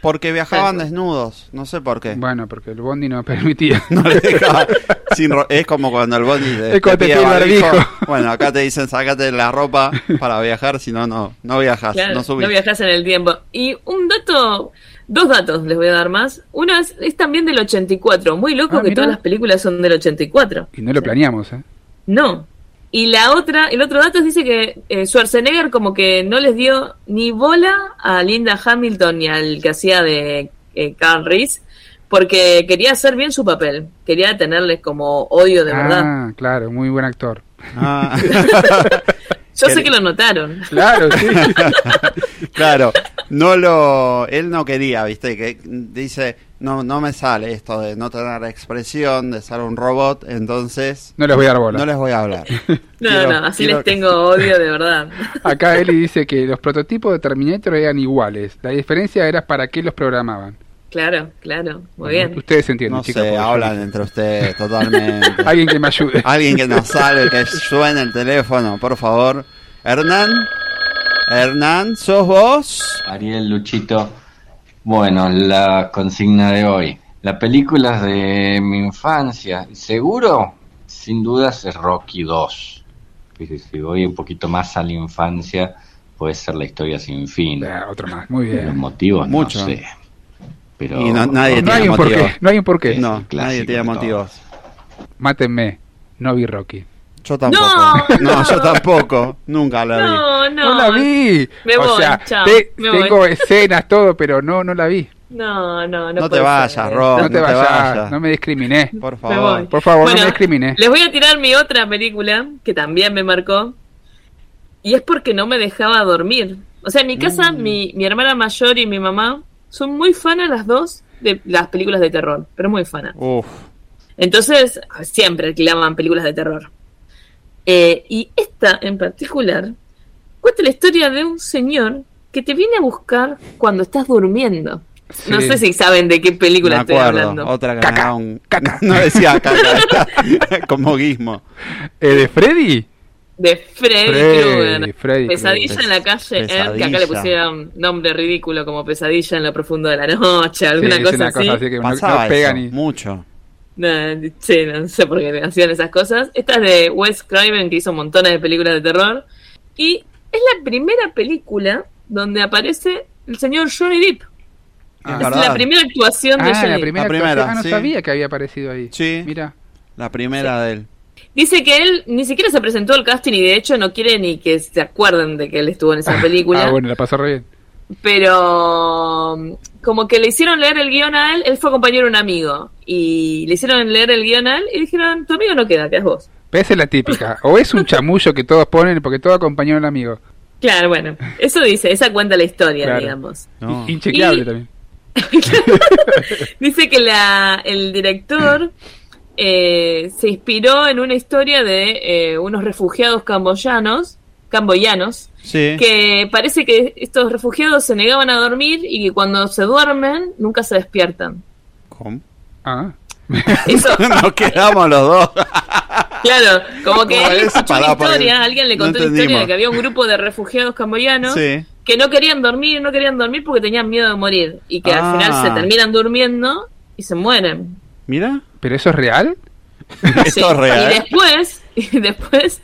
Porque viajaban desnudos, no sé por qué.
Bueno, porque el Bondi no permitía.
No le dejaba sin ro- es como cuando el bondi te,
Es te
pide
barbijo.
Bueno, acá te dicen sacate la ropa para viajar, si no, no, no viajas,
Claro,
no
no,
subís.
viajas en el tiempo. Y un dato, dos datos les voy a dar más. Uno es, es también del 84. Muy loco
Ah,
que
mirá.
todas las películas son del 84.
Y no lo planeamos, ¿eh?
No. Y la otra, el otro dato dice que eh, Schwarzenegger como que no les dio ni bola a Linda Hamilton ni al que hacía de eh, Carl Reese porque quería hacer bien su papel. Quería tenerles como odio de verdad.
Ah, claro, muy buen actor.
Ah.
Yo sé que lo notaron.
Claro, sí.
claro, no lo, él no quería, viste, que dice, no, no me sale esto de no tener expresión, de ser un robot, entonces
No les voy a dar bola.
no les voy a hablar.
No,
Quiero-
no, así
quiero-
les tengo odio de verdad.
Acá Eli dice que los prototipos de Terminator eran iguales. La diferencia era para qué los programaban.
Claro, claro, muy bien.
Ustedes entienden,
No
chicos.
sé, hablan entre ustedes totalmente.
Alguien que me ayude.
Alguien que nos salve, que suene el teléfono, por favor. Hernán, Hernán, ¿sos vos?
Ariel Luchito. Bueno, la consigna de hoy. Las películas de mi infancia, seguro, sin dudas, es Rocky 2. Si, voy un poquito más a la infancia, puede ser la historia sin fin.
Ah, otro más, muy bien.
Los motivos,
Mucho.
no sé. Pero
Y no- nadie
No
tiene
hay un
motivos.
porqué, no hay un porqué.
No, nadie tiene motivos.
Mátenme, no vi Rocky.
Yo tampoco.
No.
No, yo tampoco. Nunca la vi.
No, no.
No la vi.
Me
o
voy,
sea,
chao,
te-
me voy.
tengo escenas, todo, pero no, no la vi.
No, no, no.
No te vayas,
ser.
Rob.
no te
no te
vayas,
vayas.
no me discriminé.
Por favor.
Por favor,
Bueno,
no me discriminé.
Les voy a tirar mi otra película que también me marcó. Y es porque no me dejaba dormir. O sea, en mi casa,
Mm.
mi, mi hermana mayor y mi mamá son muy fanas las dos de las películas de terror. Pero muy fanas.
Uf.
Entonces, siempre alquilaban películas de terror. Eh, y esta en particular cuenta la historia de un señor que te viene a buscar cuando estás durmiendo. No sé si saben de qué película
me
estoy
acuerdo.
hablando.
Otra
Caca, caca.
No decía caca. como guismo.
¿Eh, ¿De Freddy?
De Freddy,
Freddy,
Pesadilla en la calle, Elm, que acá le pusieron nombre ridículo como Pesadilla en lo profundo de la noche, alguna
Sí, es
cosa,
una
así.
cosa así que no,
Pasaba
no pega
eso,
ni.
mucho.
No, sí, no sé por qué hacían esas cosas. Esta es de Wes Craven, que hizo montones de películas de terror. Y es la primera película donde aparece el señor Johnny Depp.
Ah,
es
verdad.
la primera actuación de
Ah,
Johnny
la
Depp.
primera.
La primera,
actuación. Ah, no
sí.
sabía que había aparecido ahí.
Sí.
Mira.
La primera de él.
Dice que él ni siquiera se presentó al casting y de hecho no quiere ni que se acuerden de que él estuvo en esa película.
Ah, bueno, la pasó re bien.
Pero um, como que le hicieron leer el guion a él, él fue compañero de un amigo y le hicieron leer el guion a él y dijeron, tu amigo no queda, quedas vos.
Pero esa es la típica. O es un chamullo que todos ponen porque todo acompañó al amigo.
Claro, bueno, eso dice, esa cuenta la historia,
Claro.
digamos.
No.
Inchequeable
Y-
también.
Dice que la, el director eh, se inspiró en una historia de eh, unos refugiados camboyanos, camboyanos,
Sí.
que parece que estos refugiados se negaban a dormir y que cuando se duermen nunca se despiertan.
¿Cómo?
Ah.
Eso,
Nos quedamos los dos.
claro, como que
¿Cómo
él
es?
escuchó
Pará,
una historia, alguien le
no
contó la historia de que había un grupo de refugiados camboyanos
Sí.
que no querían dormir, no querían dormir porque tenían miedo de morir y que
Ah.
al final se terminan durmiendo y se mueren.
Mira.
¿Pero eso es real?
Sí,
Esto es real.
Y después, y después,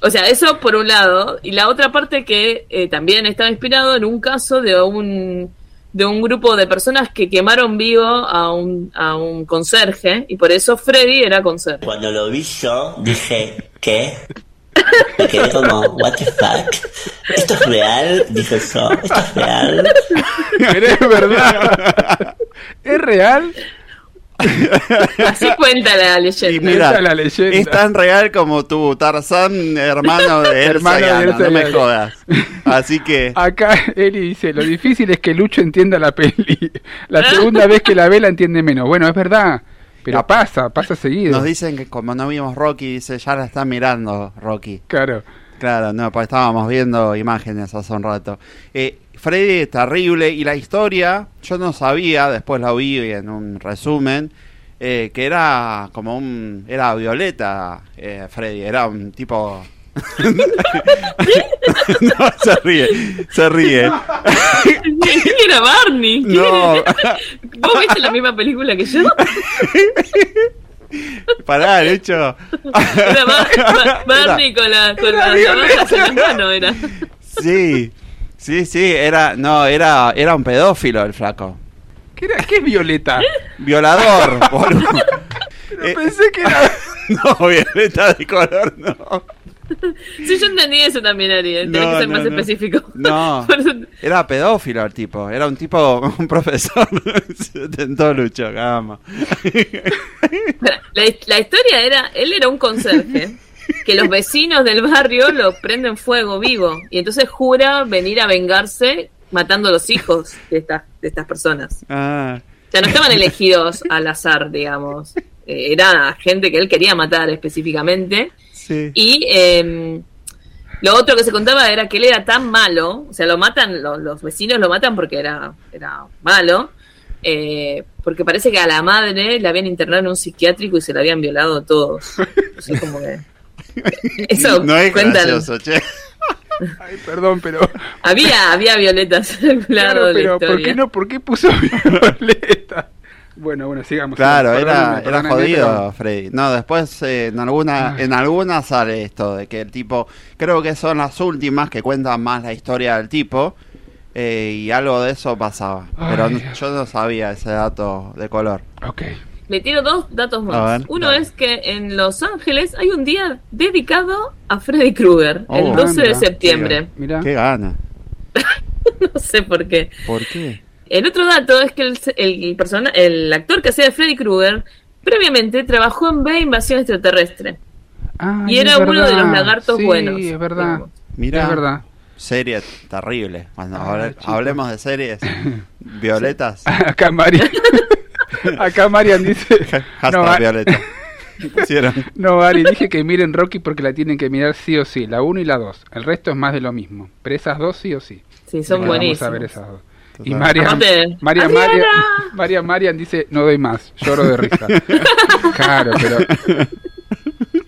o sea, eso por un lado, y la otra parte que eh, también estaba inspirado en un caso de un de un grupo de personas que quemaron vivo a un, a un conserje y por eso Freddy era conserje.
Cuando lo vi yo, dije, ¿qué? Me quedé como, what the fuck? ¿Esto es real? Dije yo, ¿esto es real?
Pero es verdad. ¿Es real?
Así cuenta la leyenda.
Y mira,
la leyenda.
es tan real como tu Tarzán, hermano de Elsa
Hermano
y
de
Anna,
Elsa
no
y
me jodas. Así que
Acá Eli dice, lo difícil es que Lucho entienda la peli. La segunda vez que la ve la entiende menos. Bueno, es verdad. Pero pasa, pasa seguido.
nos dicen que como no vimos Rocky, dice, ya la están mirando Rocky.
Claro.
Claro, no, pues estábamos viendo imágenes hace un rato. Eh, Freddy es terrible y la historia, yo no sabía, después la vi en un resumen, eh, que era como un... Era Violeta, eh, Freddy, era un tipo... no, se ríe, se ríe.
¿Quién era Barney? ¿Quién
No.
era? ¿Vos viste la misma película que yo?
Pará, de hecho...
Era Bar- Bar- Barney con la con la
Violeta.
mano era.
Sí, sí, sí, era... No, era, era un pedófilo el flaco.
¿Qué, era, ¿Qué es Violeta?
Violador, boludo. Eh,
Pensé que era...
No, violeta de color, no.
Sí, yo entendí eso también, Ari. Tenés
No,
que ser
no,
más
no.
específico.
No, era pedófilo el tipo. Era un tipo, un profesor. Se tentó Lucho, gama.
La, la historia era, él era un conserje, que los vecinos del barrio lo prenden fuego vivo, y entonces jura venir a vengarse matando a los hijos de estas, de estas personas.
Ah,
O sea, no estaban elegidos al azar, digamos. Eh, era gente que él quería matar específicamente.
sí.
Y eh, lo otro que se contaba era que él era tan malo, o sea, lo matan, lo- los vecinos lo matan porque era, era malo, eh, porque parece que a la madre la habían internado en un psiquiátrico y se la habían violado todos. O sea, como que- Eso
no es gracioso, che.
Ay, perdón, pero...
Había, había violetas
Claro, pero ¿por qué, no, ¿por qué puso Violeta? Bueno, bueno, sigamos.
Claro, era, era jodido
pero-
Freddy. No, después eh, en alguna en alguna sale esto de que el tipo, creo que son las últimas que cuentan más la historia del tipo eh, y algo de eso pasaba. Pero no- yo no sabía ese dato de color.
Ok.
Le tiro dos datos más.
ver,
Uno
dale.
es que en Los Ángeles hay un día dedicado a Freddy Krueger,
Oh.
el
Ah,
12 de septiembre.
Mira.
Qué gana.
No sé por qué.
¿Por qué?
El otro dato es que el, el, persona, el actor que hacía de Freddy Krueger previamente trabajó en B Invasión Extraterrestre.
Ay,
y era
es
uno de los
verdad.
lagartos
Sí,
buenos.
es verdad.
Mira,
Es verdad.
serie terrible. Cuando
Ah,
hable- hablemos de series violetas,
Acá Marian, acá Marian dice, no, a-
violeta.
No, Ari, dije que miren Rocky porque la tienen que mirar sí o sí, la 1 y la 2. El resto es más de lo mismo, pero esas dos sí o sí.
Sí, son
Vamos
buenísimos.
a ver esas dos. Y. Marian, Marian. Marian, Marian, Marian dice, no doy más, lloro de risa. Claro, pero...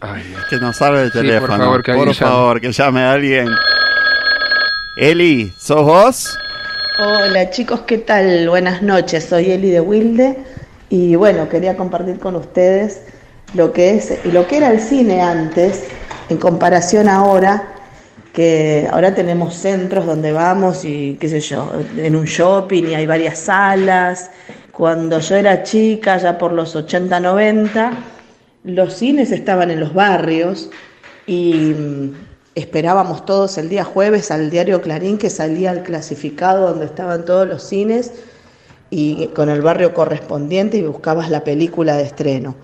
Ay.
Que nos salve el
Sí, por
teléfono. Por
favor,
favor,
que alguien llame.
que llame a alguien. Eli, ¿sos vos?
Hola chicos, ¿qué tal? Buenas noches, soy Eli de Wilde y bueno, quería compartir con ustedes lo que es y lo que era el cine antes en comparación ahora que ahora tenemos centros donde vamos y qué sé yo, en un shopping y hay varias salas. Cuando yo era chica, ya por los 80, 90, los cines estaban en los barrios y mm, esperábamos todos el día jueves al diario Clarín que salía el clasificado donde estaban todos los cines y con el barrio correspondiente y buscabas la película de estreno.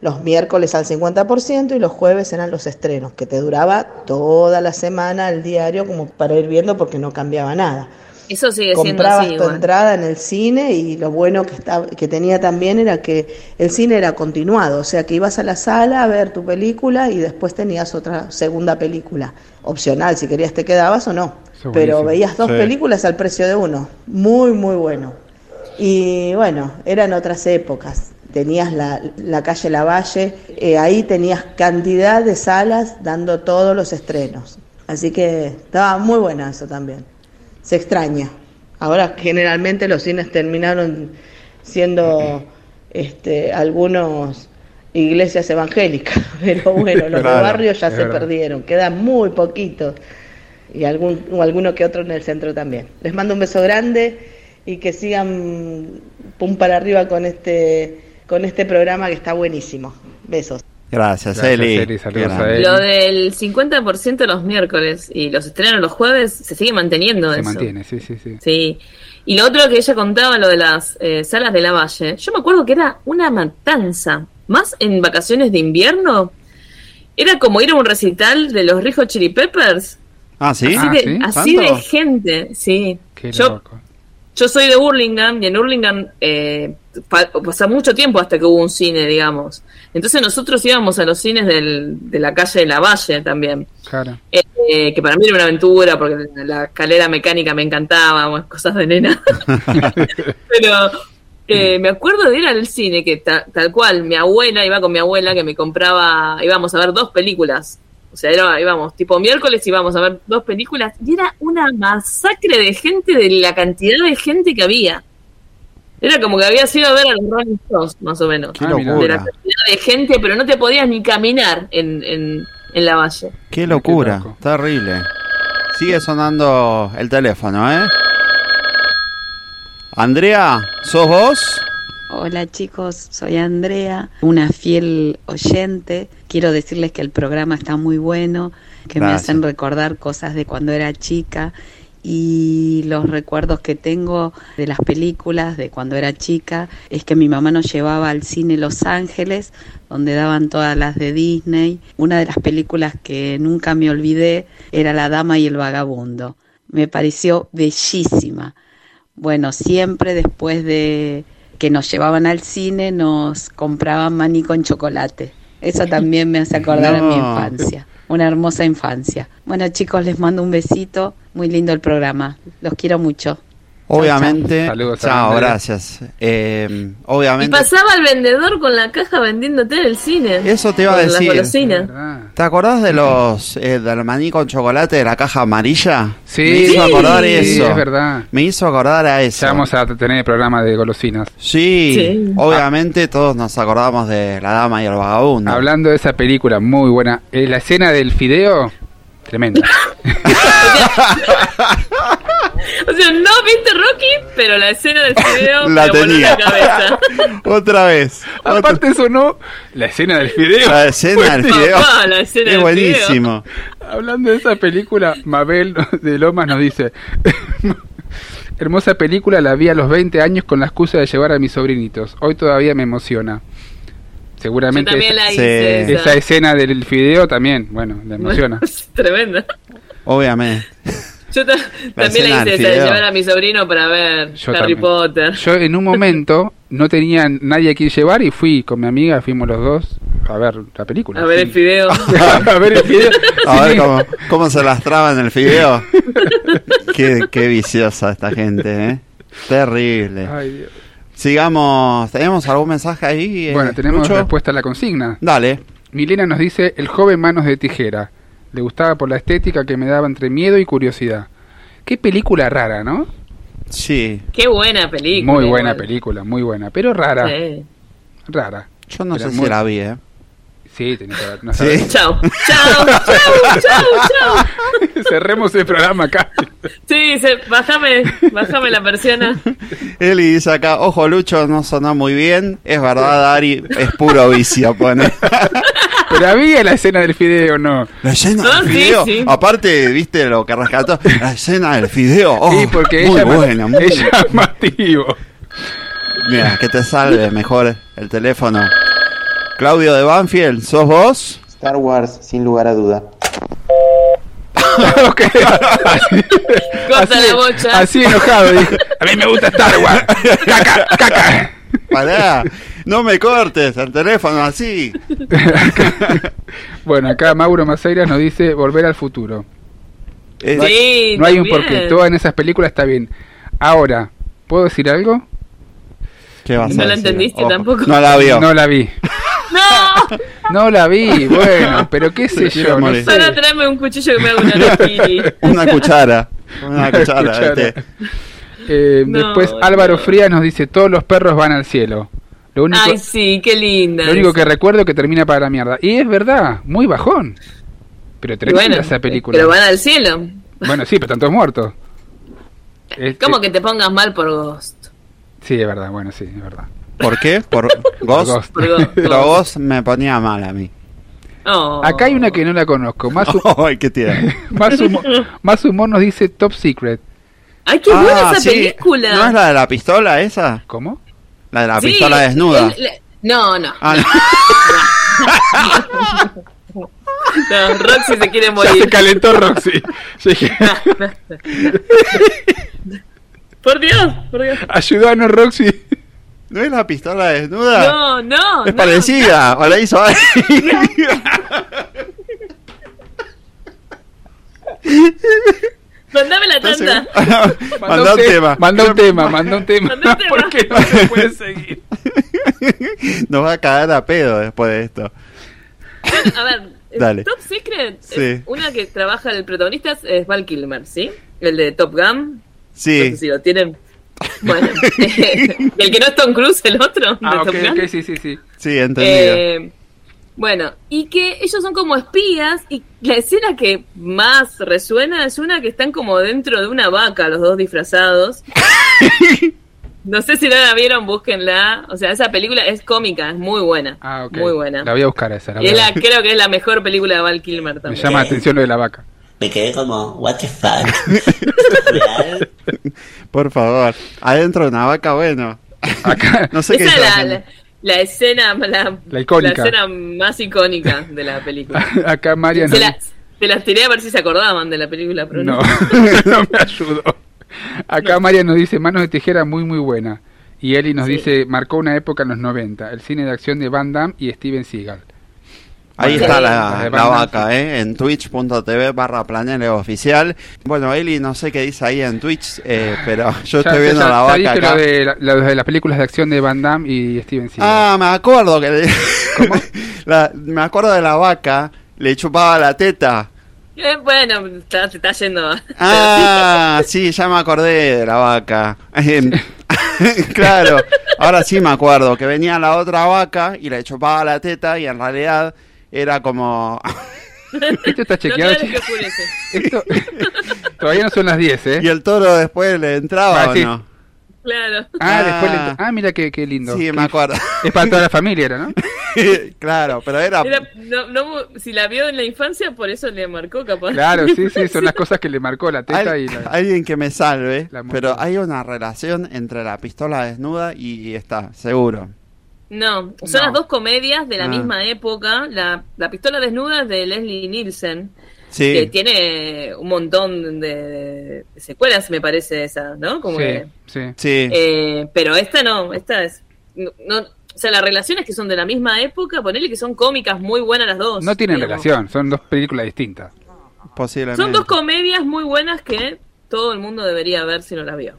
Los miércoles al 50% y los jueves eran los estrenos, que te duraba toda la semana el diario como para ir viendo porque no cambiaba nada.
Eso sigue siendo
comprabas
así.
tu
igual.
entrada en el cine y lo bueno que, estaba, que tenía también era que el cine era continuado, o sea que ibas a la sala a ver tu película y después tenías otra segunda película, opcional, si querías te quedabas o no, pero veías dos
Sí.
películas al precio de uno, muy muy bueno. Y bueno, eran otras épocas. Tenías la, la calle Lavalle, eh, ahí tenías cantidad de salas dando todos los estrenos. Así que estaba muy buena eso también. Se extraña. Ahora generalmente los cines terminaron siendo este, algunos iglesias evangélicas, pero bueno, los
Claro,
de barrio ya se
verdad.
perdieron, quedan muy poquitos y algún, o alguno que otro en el centro también. Les mando un beso grande y que sigan pum para arriba con este con este programa que está buenísimo. Besos.
Gracias,
Gracias,
Eli.
Eli, saludos
Qué
a. Eli.
Lo del 50% los miércoles y los estrenos los jueves se sigue manteniendo
Se
eso.
mantiene, sí, sí, sí.
Sí. Y lo otro que ella contaba, lo de las eh, salas de la Valle, yo me acuerdo que era una matanza. Más en vacaciones de invierno. Era como ir a un recital de los Rijos Chili Peppers.
Ah, ¿sí?
Así, de, así de gente, sí.
Qué
Yo,
loco.
Yo soy de Burlingame y en Burlingame eh, pa- pasa mucho tiempo hasta que hubo un cine, digamos. Entonces nosotros íbamos a los cines del- de la calle de la Valle también.
Claro.
Eh, eh, que para mí era una aventura porque la escalera mecánica me encantaba, cosas de nena. Pero eh, me acuerdo de ir al cine, que ta- tal cual, mi abuela iba con mi abuela que me compraba, íbamos a ver dos películas. O sea, era, íbamos tipo miércoles íbamos a ver dos películas y era una masacre de gente de la cantidad de gente que había. Era como que había sido a ver a los Rolling Stones, más o menos.
Qué
de la
locura.
cantidad de gente, pero no te podías ni caminar en, en, en la valle.
Qué locura. Terrible. Sigue sonando el teléfono, ¿eh? Andrea, ¿sos vos?
Hola chicos, soy Andrea, una fiel oyente. Quiero decirles que el programa está muy bueno, que me hacen recordar cosas de cuando era chica y los recuerdos que tengo de las películas de cuando era chica es que mi mamá nos llevaba al cine Los Ángeles, donde daban todas las de Disney. Una de las películas que nunca me olvidé era La Dama y el Vagabundo. Me pareció bellísima. Bueno, siempre después de que nos llevaban al cine nos compraban maní con chocolate. Eso también me hace acordar a mi
No.
infancia. Una hermosa infancia. Bueno chicos, les mando un besito. Muy lindo el programa. Los quiero mucho.
Obviamente.
Saludos
Chao, gracias. Eh,
Y
obviamente.
pasaba el vendedor con la caja vendiéndote en el cine.
Eso te iba a decir.
golosinas.
¿Te acordás de los eh, del maní con chocolate de la caja amarilla?
Sí,
Me hizo acordar
sí,
eso.
es verdad.
Me hizo acordar a eso.
Ya vamos a tener el programa de golosinas.
Sí,
Sí.
obviamente todos nos acordamos de La Dama y el Vagabundo.
Hablando de esa película, muy buena. Eh, la escena del fideo, tremenda.
O sea, no viste Rocky, pero la escena del video
La
me voló
tenía.
la cabeza.
Otra vez.
Aparte eso no, la escena del fideo.
La escena del fideo.
Papá, la escena
es
del
buenísimo.
Hablando de esa película, Mabel de Lomas nos dice, hermosa película, la vi a los 20 años con la excusa de llevar a mis sobrinitos. Hoy todavía me emociona. Seguramente esa,
la hice esa.
esa escena del fideo también, bueno, la emociona.
Tremenda.
Obviamente.
Yo ta- también la hice esa llevar a mi sobrino para ver
Yo
Harry
también.
Potter.
Yo en un momento no tenía nadie a quien llevar y fui con mi amiga, fuimos los dos a ver la película.
A ver el fideo.
a ver el fideo.
A ver cómo, cómo se las traba en el fideo. qué, qué viciosa esta gente, ¿eh? Terrible.
Ay, Dios.
Sigamos. ¿Tenemos algún mensaje ahí? eh,
Bueno, tenemos respuesta a la consigna.
Dale.
Milena nos dice, el joven manos de tijera. Le gustaba por la estética que me daba entre miedo y curiosidad. Qué película rara, ¿no?
Sí.
Qué buena película.
Muy buena
igual.
película, muy buena, pero rara.
Sí.
Rara.
Yo no
Pero
sé
muy-
si la vi, ¿eh?
Sí, tenés que ver. No
Sí.
Chao. Chao, chao, chao, chao.
Cerremos el programa acá.
Sí, se, bájame, bájame la persiana.
Eli dice acá, ojo Lucho, no sonó muy bien. Es verdad, Ari, es puro vicio, pone.
Pero había la escena del fideo, ¿no?
La escena
No,
del
sí,
fideo.
sí.
Aparte, viste lo que rescató. La escena del fideo. Oh,
sí, porque
muy
ella,
buena, muy
es llamativo.
Mira, que te salve mejor el teléfono. Claudio de Banfield, ¿sos vos?
Star Wars, sin lugar a duda.
Ok. Así,
Corta
así-
la bocha.
así enojado, dijo. A mí me gusta Star Wars. Caca, caca.
Pará, no me cortes el teléfono así.
Bueno, acá Mauro Maceiras nos dice Volver al futuro.
Es-
No hay,
Sí,
no hay un porqué. Todas en esas películas está bien. Ahora, ¿puedo decir algo?
¿Qué vas a
No la
decir?
entendiste
Ojo,
tampoco.
No la vio.
No la vi.
¡No!
No la vi, bueno, pero qué sé yo. No sé.
Solo tráeme un cuchillo que me haga una.
Una cuchara. Una cuchara. Té.
Eh,
No,
después Álvaro Frías nos dice Todos los perros van al cielo. Lo único,
Ay, sí, qué linda.
lo único
esa.
que recuerdo es que termina para la mierda. Y es verdad, muy bajón. Pero tremenda
bueno,
esa película.
Pero van al cielo.
Bueno, sí, pero están todos muertos. Es-
¿Cómo
eh,
que te pongas mal por Ghost?
Sí, es verdad, bueno, sí, es verdad.
¿Por qué? ¿Por Ghost?
Ghost.
Por Ghost.
Pero Ghost me ponía mal a mí.
Oh.
Acá hay una que no la conozco. Más,
qué tiene.
más, humor, más humor nos dice Top Secret.
Ay, qué buena
Ah,
esa
sí.
película.
¿No es la de la pistola esa?
¿Cómo?
La de la
Sí,
pistola desnuda.
el- le- no, no.
Ah, no.
No, Roxy se quiere
Ya
morir.
se calentó Roxy.
Por Dios, por Dios.
ayudanos Roxy.
¿No es la pistola desnuda?
No, no.
es
no.
parecida. O la hizo ahí.
Mandame la tanda.
Manda un tema.
Manda un tema, manda un tema.
Manda un tema.
¿Por qué no se puede seguir?
Nos va a cagar a pedo después de esto.
Bueno, a ver,
Dale.
Top Secret
Sí.
una que trabaja el protagonista es- Val Kilmer, ¿sí? El de Top Gun. No sé
Sí.
si lo tienen. Bueno, el que no es Tom Cruise, el otro.
Ah,
de
ok,
Top Gun.
ok, sí, sí, sí.
Sí, entendido.
Eh, bueno, y que ellos son como espías y la escena que más resuena es una que están como dentro de una vaca, los dos disfrazados. no sé si no la vieron, búsquenla. O sea, esa película es cómica, es muy buena.
Ah, ok.
Muy buena.
La voy a buscar esa. la
Y es la, creo que es la mejor película de Val Kilmer
Me
también.
llama la atención lo de la vaca.
Me quedé como, what the fuck.
Por favor. Adentro de una vaca, bueno.
Acá,
No sé qué
Esa es
está
la,
haciendo.
la, la escena la,
La icónica.
la escena más icónica de la película.
acá María
se, la- se las tiré a ver si se acordaban de la película, pero no.
No, no me ayudó. Acá María nos dice Manos de Tijera muy muy buena. Y Eli nos
Sí.
dice, marcó una época en los 90, el cine de acción de Van Damme y Steven Seagal.
Ahí está la, vaca, ¿eh? En twitch.tv barra planele oficial. Bueno, Eli, no sé qué dice ahí en Twitch, eh, pero yo
Ya-
estoy viendo
ya-
la vaca acá.
Lo de, la- lo de las películas de acción de Van Damme y Steven Seagal.
Ah, me acuerdo que le- La- me acuerdo de la vaca, le chupaba la teta.
Eh, bueno, está, se está yendo.
Ah, sí, ya me acordé de la vaca. Em, claro, ahora sí me acuerdo que venía la otra vaca y le chupaba la teta y en realidad era como...
Esto está chequeado.
No.
Esto, todavía no son las 10, ¿eh?
¿Y el toro después le entraba
Ah,
o
sí.
no?
Claro.
Ah,
Ah.
después le- Ah, mira qué, qué lindo.
Sí,
Qué-
me acuerdo.
Es para toda la familia, era, ¿no?
claro, pero era...
Era- no, no, si la vio en la infancia, por eso le marcó capaz.
Claro, sí, sí, son las cosas que le marcó la teta
Al-
y la...
Alguien que me salve, pero hay una relación entre la pistola desnuda y, y está, seguro.
No, son
No.
las dos comedias de la
Ah.
misma época. La, la pistola desnuda es de Leslie Nielsen,
Sí.
que tiene un montón de, secuelas, me parece esa, ¿no? Como
Sí,
que-
sí.
Sí.
eh, pero esta no, esta es... No, no- o sea, las relaciones que son de la misma época, ponele que son cómicas muy buenas las dos.
No tienen
digamos.
relación, son dos películas distintas.
Posiblemente.
Son dos comedias muy buenas que todo el mundo debería ver si no las vio.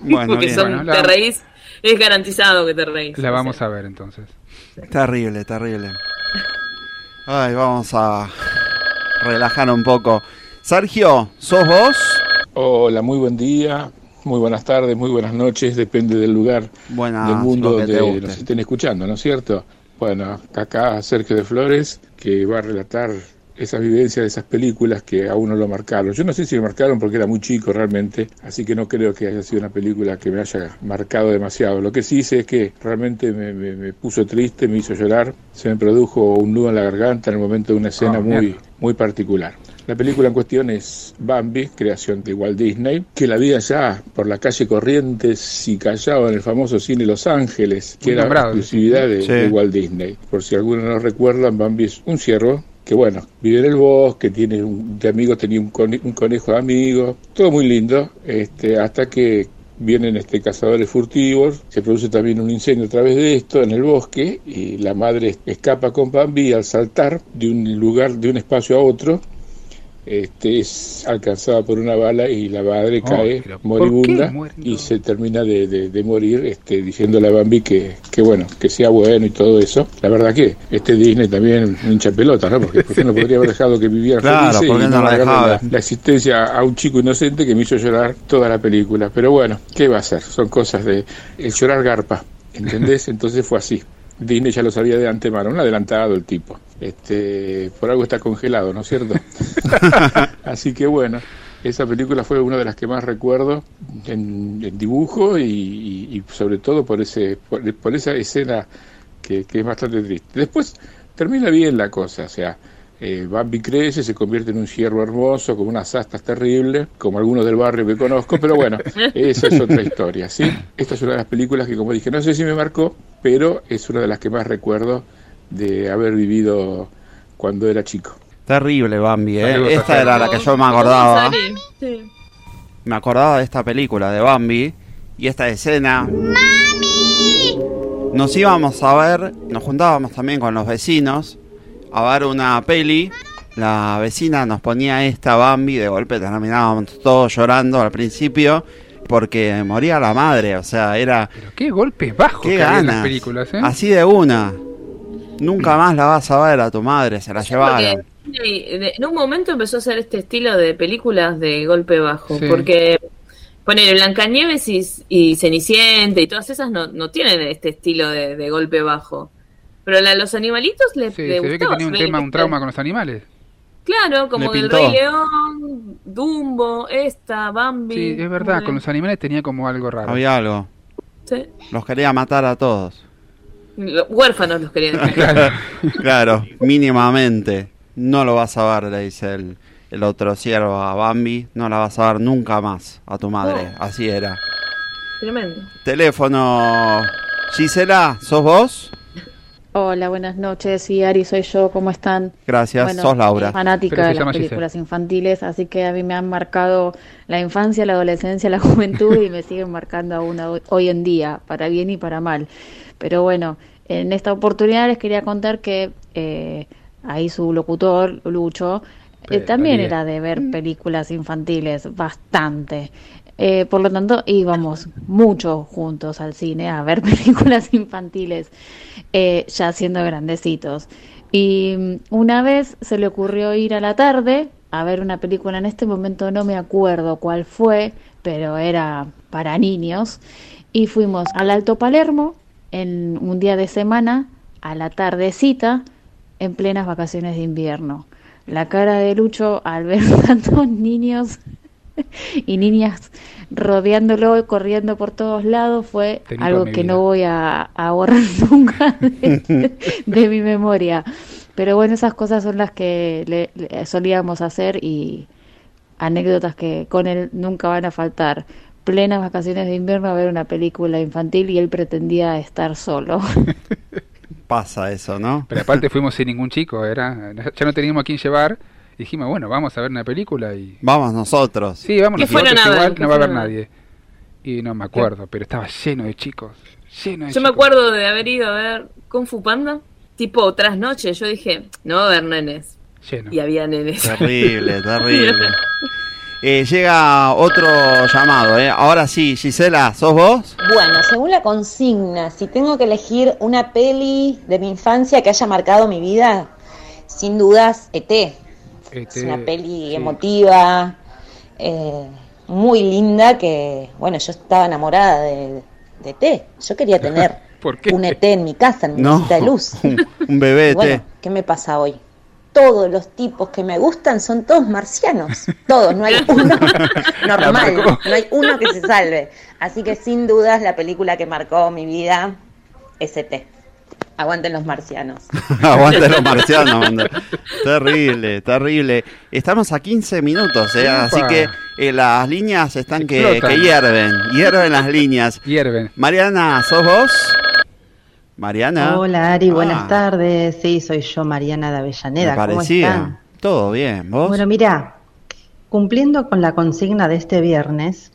Bueno,
Porque
bien.
son,
Bueno, la-
te reís, es garantizado que te reís.
La
o
vamos
sea.
a ver entonces.
Terrible, terrible. Ay, vamos a relajar un poco. Sergio, ¿sos vos?
Hola, muy buen día, muy buenas tardes, muy buenas noches, depende del lugar
Buenas,
del mundo donde nos estén escuchando, ¿no es cierto? Bueno, acá Sergio de Flores, que va a relatar esas vivencias de esas películas que a uno lo marcaron. Yo no sé si me marcaron porque era muy chico realmente, así que no creo que haya sido una película que me haya marcado demasiado. Lo que sí sé es que realmente me, me- me puso triste, me hizo llorar, se me produjo un nudo en la garganta en el momento de una escena
Ah,
muy, muy particular. La película en cuestión es Bambi, creación de Walt Disney, que la vi allá por la calle Corrientes y Callao en el famoso cine Los Ángeles, que
Muy
era
nombrado.
exclusividad de,
Sí.
de Walt Disney. Por si alguno no recuerdan, Bambi es un ciervo que bueno, vive en el bosque, tiene un, de amigos tenía un, cone- un conejo de amigo, todo muy lindo, este, hasta que vienen este cazadores furtivos, se produce también un incendio a través de esto en el bosque y la madre escapa con Bambi al saltar de un lugar, de un espacio a otro, este, es alcanzada por una bala y la madre cae
pero ¿por
moribunda y se termina de, de- de morir este, diciéndole a Bambi que, que bueno, que sea bueno y todo eso. La verdad que este Disney también hincha pelota, ¿no? Porque ¿por qué no podría haber dejado que viviera
Claro,
felices
¿por qué
y
no la
existencia a un chico inocente que me hizo llorar toda la película? Pero bueno, ¿qué va a hacer? Son cosas de el llorar garpa, ¿entendés? Entonces fue así. Disney ya lo sabía de antemano, un adelantado el tipo. Este, por algo está congelado, ¿no es cierto? Así que bueno, esa película fue una de las que más recuerdo en, en dibujo y, y- y sobre todo por ese por, por esa escena que, que es bastante triste. Después termina bien la cosa, o sea, eh, Bambi crece, se convierte en un ciervo hermoso, con unas astas terribles, como algunos del barrio que conozco, pero bueno, esa es otra historia, ¿sí? Esta es una de las películas que, como dije, no sé si me marcó, pero es una de las que más recuerdo de haber vivido cuando era chico.
Terrible, Bambi, ¿eh? Esta era la que yo me acordaba.
Sí.
Me acordaba de esta película de Bambi y esta escena. Nos íbamos a ver, nos juntábamos también con los vecinos a ver una peli. La vecina nos ponía esta Bambi, de golpe terminábamos todos llorando al principio porque moría la madre, o sea, era
Pero qué golpes bajos
qué
que había en las
ganas.
películas, ¿eh?
Así de una. Nunca más la vas a ver a tu madre, se la llevaron.
Porque Disney, de- en un momento empezó a hacer este estilo de películas de golpe bajo,
Sí.
porque poner Blancanieves y, y Cenicienta y todas esas no, no tienen este estilo de, de golpe bajo. Pero la de los animalitos le,
Sí,
le
se ve que tenía tema, un trauma con los animales.
Claro, como el
pintó.
Rey León, Dumbo, esta, Bambi.
Sí, es verdad, con los animales tenía como algo raro.
Había algo.
Sí.
Los quería matar a todos.
Los huérfanos los querían dejar.
Claro, claro, mínimamente. No lo vas a ver, le dice el, el otro ciervo a Bambi. No la vas a ver nunca más a tu madre. Así era.
Tremendo.
Teléfono. Gisela, ¿sos vos?
Hola, buenas noches. Sí, Ari, soy yo. ¿Cómo están?
Gracias,
Bueno,
sos Laura.
fanática de las películas infantiles, así que a mí me han marcado la infancia, la adolescencia, la juventud y me siguen marcando aún hoy- hoy en día, para bien y para mal. Pero bueno, en esta oportunidad les quería contar que eh, ahí su locutor, Lucho, eh, también era de ver películas infantiles, bastante. Eh, por lo tanto, íbamos mucho juntos al cine a ver películas infantiles, eh, ya siendo grandecitos. Y mm, una vez se le ocurrió ir a la tarde a ver una película, en este momento no me acuerdo cuál fue, pero era para niños, y fuimos al Alto Palermo en un día de semana, a la tardecita, en plenas vacaciones de invierno. La cara de Lucho al ver tantos niños y niñas rodeándolo, corriendo por todos lados, fue
Tenito
algo que
vida.
no voy a, a borrar nunca de, de mi memoria. Pero bueno, esas cosas son las que le- le solíamos hacer y anécdotas que con él nunca van a faltar. Plenas vacaciones de invierno a ver una película infantil y él pretendía estar solo.
Pasa eso, ¿no?
Pero aparte fuimos sin ningún chico, era ya no teníamos a quién llevar. Dijimos, bueno, vamos a ver una película y...
Vamos nosotros.
Sí, vamos
¿Qué
nosotros, igual
¿Qué
no va a haber nadie. Y no me acuerdo, pero estaba lleno de chicos. Lleno de
Yo me acuerdo de haber ido a ver Kung Fu Panda, tipo tras noche. Yo dije, no va a haber nenes.
Lleno.
Y había nenes.
Terrible, terrible. Eh, llega otro llamado, ¿eh? Ahora sí, Gisela, ¿sos vos?
Bueno, según la consigna, si tengo que elegir una peli de mi infancia que haya marcado mi vida, sin dudas, ET. Es una peli emotiva, eh, muy linda, que, bueno, yo estaba enamorada de, de ET. Yo quería tener un ET en mi casa, en mi
No,
de luz.
un, un bebé,
bueno, ¿qué me pasa hoy? Todos los tipos que me gustan son todos marcianos. Todos, no hay uno normal, no hay uno que se salve. Así que sin dudas la película que marcó mi vida es ET. Aguanten los marcianos.
Aguante los marcianos. manda. terrible, terrible. Estamos a 15 minutos, ¿eh? Así que eh, las líneas están que, que hierven. Hierven las líneas.
Hierven.
Mariana, ¿sos vos? Mariana.
Hola Ari,
Ah,
buenas tardes. Sí, soy yo, Mariana de Avellaneda.
Me
¿Cómo están?
Todo bien, ¿vos?
Bueno, mira, cumpliendo con la consigna de este viernes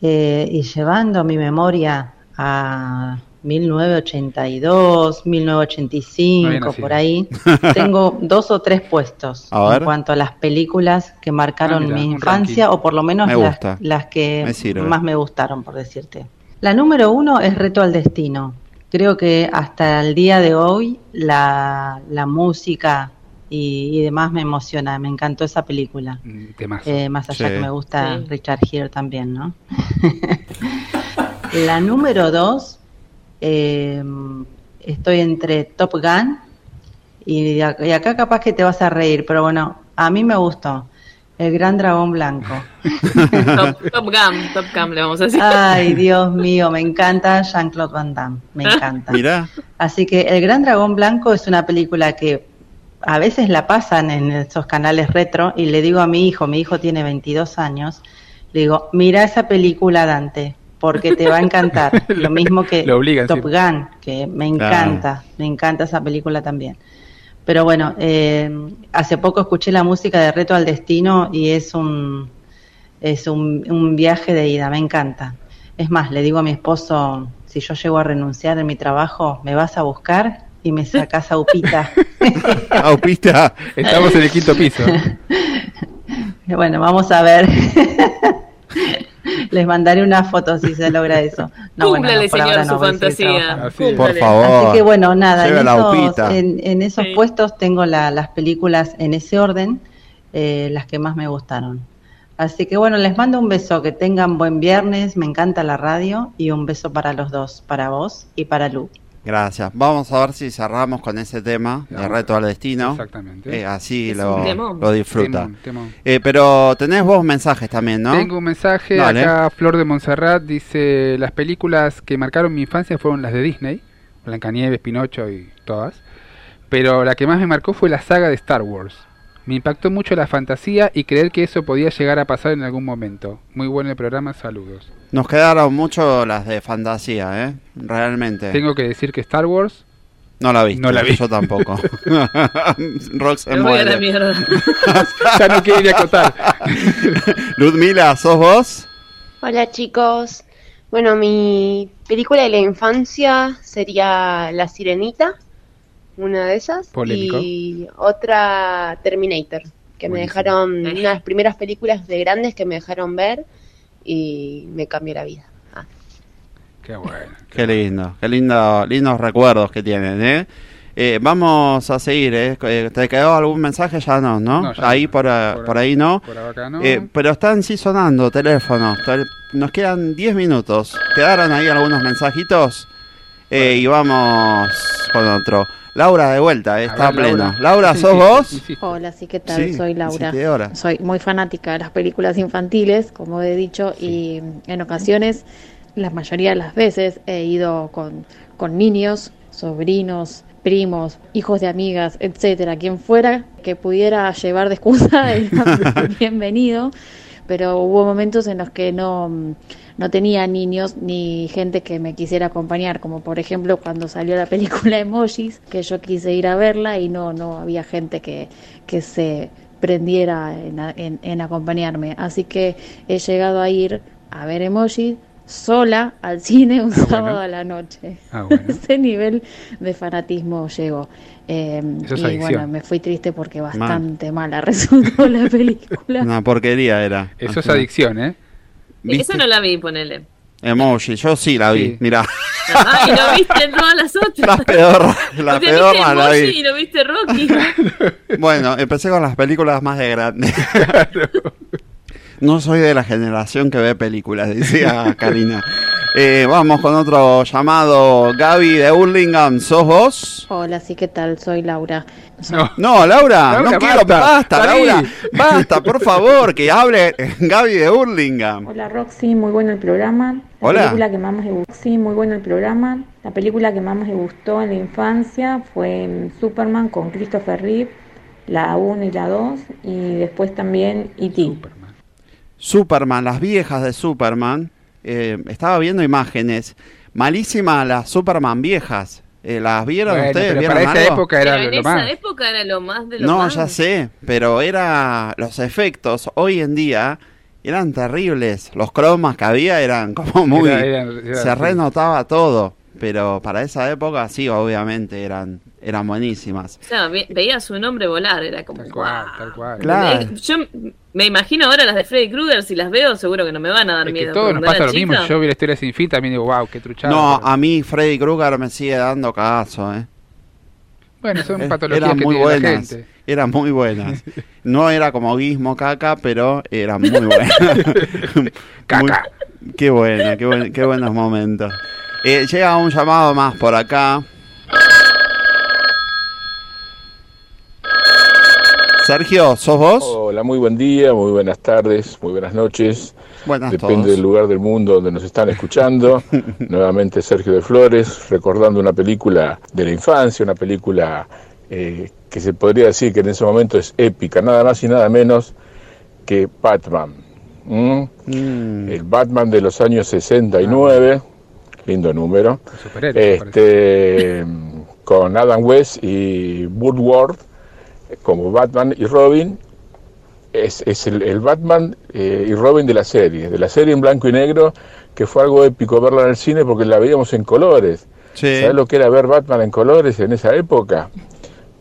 eh, y llevando mi memoria a 1982,
No había
1985,
nacido.
por ahí, tengo dos o tres puestos
A ver.
en cuanto a las películas que marcaron
Ah, mira,
mi infancia
ranking.
o por lo menos
Me
las, que
Me
más me gustaron, por decirte. La número uno es Reto al Destino. Creo que hasta el día de hoy la, la música y, y demás me emociona. Me encantó esa película.
Temazo.
Eh, más allá
Sí.
que me gusta
Sí.
Richard Gere también, ¿no? la número dos, eh, estoy entre Top Gun y, acá capaz que te vas a reír, pero bueno, a mí me gustó. El Gran Dragón Blanco.
Top, Top Gun, Top Gun le vamos a decir.
Ay, Dios mío, me encanta Jean-Claude Van Damme, me encanta.
Mirá.
Así que El Gran Dragón Blanco es una película que a veces la pasan en esos canales retro y le digo a mi hijo, mi hijo tiene 22 años, le digo, mira esa película Dante, porque te va a encantar. Lo mismo que
Lo obligan,
Top
sí.
Gun, que me encanta, me encanta esa película también. Pero bueno, eh, hace poco escuché la música de Reto al Destino y es un, es un, un viaje de ida, me encanta. Es más, le digo a mi esposo, si yo llego a renunciar en mi trabajo, me vas a buscar y me sacas a Upita.
Aupita.
Estamos en el quinto piso.
bueno, vamos a ver. Les mandaré una foto si se logra eso. No, bueno,
Cúmplale,
no, por
señor, su
no,
fantasía.
Por favor.
Así que bueno, nada, en esos,
upita.
en, en esos
Sí.
puestos tengo la- las películas en ese orden, eh, las que más me gustaron. Así que bueno, les mando un beso, que tengan buen viernes, me encanta la radio y un beso para los dos, para vos y para Lu.
Gracias. Vamos a ver si cerramos con ese tema de Reto al Destino.
Exactamente.
Eh, así
Es
lo, lo disfruta.
Temón, temón.
Eh, pero tenés vos mensajes también, ¿no?
Tengo un mensaje
Dale.
acá, Flor de Montserrat dice, las películas que marcaron mi infancia fueron las de Disney, Blancanieves, Pinocho y todas, pero la que más me marcó fue la saga de Star Wars. Me impactó mucho la fantasía y creer que eso podía llegar a pasar en algún momento. Muy bueno el programa, saludos.
Nos quedaron mucho las de fantasía, ¿eh? Realmente.
Tengo que decir que Star Wars
No la vi.
No la vi.
Yo tampoco. Rox se
Me voy a la
muere.
mierda.
ya no quiero ir a acotar.
Ludmila, ¿sos vos?
Hola chicos. Bueno, mi película de la infancia sería La Sirenita, una de esas,
Polémico.
y otra Terminator, que me dejaron, una de las primeras películas de grandes que me dejaron ver y me cambió la vida. Ah.
Qué bueno.
Qué lindo, qué lindo, lindos recuerdos que tienen, ¿eh? Eh, vamos a seguir, ¿eh? Eh, ¿Te quedó algún mensaje? Ya no, ¿no?
No, ya
ahí
no.
por, a-
Por
por ahí no.
por acá no.
Eh, pero están sí sonando teléfonos. Tel- Nos quedan 10 minutos. Quedaron ahí algunos mensajitos. Eh, y vamos con otro. Laura de vuelta, eh, está
ver,
pleno.
Laura.
Laura, ¿sos vos?
Hola, sí, ¿qué tal?
Sí,
Soy Laura. Soy muy fanática de las películas infantiles, como he dicho, y en ocasiones, la mayoría de las veces, he ido con, con niños, sobrinos, primos, hijos de amigas, etcétera, quien fuera que pudiera llevar de excusa, bienvenido, pero hubo momentos en los que no, no tenía niños ni gente que me quisiera acompañar, como por ejemplo cuando salió la película Emojis, que yo quise ir a verla y no, no había gente que, que se prendiera en, en- en acompañarme. Así que he llegado a ir a ver Emojis sola al cine un sábado a la noche.
Ah, bueno.
Ese nivel de fanatismo llegó. Eh,
Eso es
y
adicción.
bueno, me fui triste porque bastante mala resultó la película.
Una porquería era.
Eso es adicción, ¿eh?
Esa no la vi, ponele.
Emoji, yo sí la vi, mirá.
Ajá, y no viste todas las otras.
Las pedorras, las
O sea,
pedorras
viste
la
Emoji
vi.
y no viste Rocky.
Bueno, empecé con las películas más de grande. No soy de la generación que ve películas, decía Karina. Eh, vamos con otro llamado. Gaby de Hurlingham, ¿sos vos?
Hola, sí, ¿qué tal? Soy Laura.
No, Laura,
Laura,
no quiero,
basta.
Laura, basta, por favor, que hable Gaby de Hurlingham.
Hola Roxy, muy bueno el programa. La
Hola.
película que más me gustó, sí, muy bueno el programa. La película que más me gustó en la infancia fue mm, Superman con Christopher Reeve, la 1 y la 2, y después también E.T.
Superman, las viejas de Superman. eh, estaba viendo imágenes. Malísimas las Superman viejas. Eh, ¿Las vieron
Bueno,
ustedes?
pero
¿Vieron
para esa
algo?
época era
Pero en
lo
esa
más.
época era lo más de lo
No,
más.
ya sé, pero era los efectos hoy en día eran terribles. Los cromas que había eran como muy
Era- eran- era-
se renotaba todo, pero para esa época sí, obviamente eran eran buenísimas.
O sea, ve- veía su nombre volar, era como.
Cual, tal cual.
Claro.
Yo me imagino ahora las de Freddy Krueger, si las veo, seguro que no me van a dar
Es que
miedo.
todo nos pasa lo mismo. Yo vi la historia sin fin también digo, wow, qué truchada.
No,
pero-
a mí Freddy Krueger me sigue dando cagazo, eh.
Bueno, son
Eh,
patologías
eran
que
muy
tiene la
buenas.
gente.
Eran muy buenas. No era como Guismo Caca, pero eran muy buenas.
Caca.
Muy- qué buena, qué, buen- qué buenos momentos. Eh, llega un llamado más por acá. Sergio, ¿sos vos?
Hola, muy buen día, muy buenas tardes, muy buenas noches.
Buenas
Depende
todos.
del lugar del mundo donde nos están escuchando. Nuevamente Sergio de Flores, recordando una película de la infancia, una película eh, que se podría decir que en ese momento es épica, nada más y nada menos que Batman. ¿Mm?
Mm.
El Batman de los años 69, lindo número.
Superhéroe,
Este, con Adam West y Woodward como Batman y Robin. Es, es el, el Batman eh, y Robin de la serie, de la serie en blanco y negro, que fue algo épico verla en el cine porque la veíamos en colores.
Sí.
¿Sabes lo que era ver Batman en colores en esa época?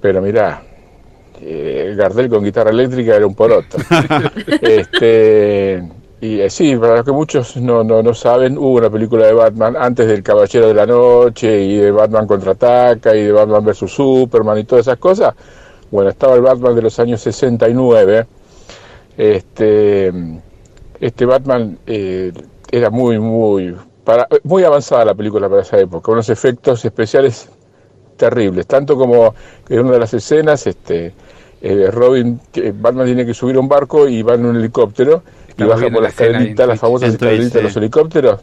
Pero mirá, eh, Gardel con guitarra eléctrica era un poroto. este, y eh, sí, para los que muchos no, no, no saben, hubo una película de Batman antes del Caballero de la Noche y de Batman contraataca y de Batman vs Superman y todas esas cosas. Bueno, estaba el Batman de los años 69. Este, este Batman eh, era muy, muy, para, muy avanzada la película para esa época, unos efectos especiales terribles, tanto como en una de las escenas, este, eh, Robin, Batman tiene que subir a un barco y va en un helicóptero y baja por
la
famosas
En Twitch,
escaleritas de los helicópteros.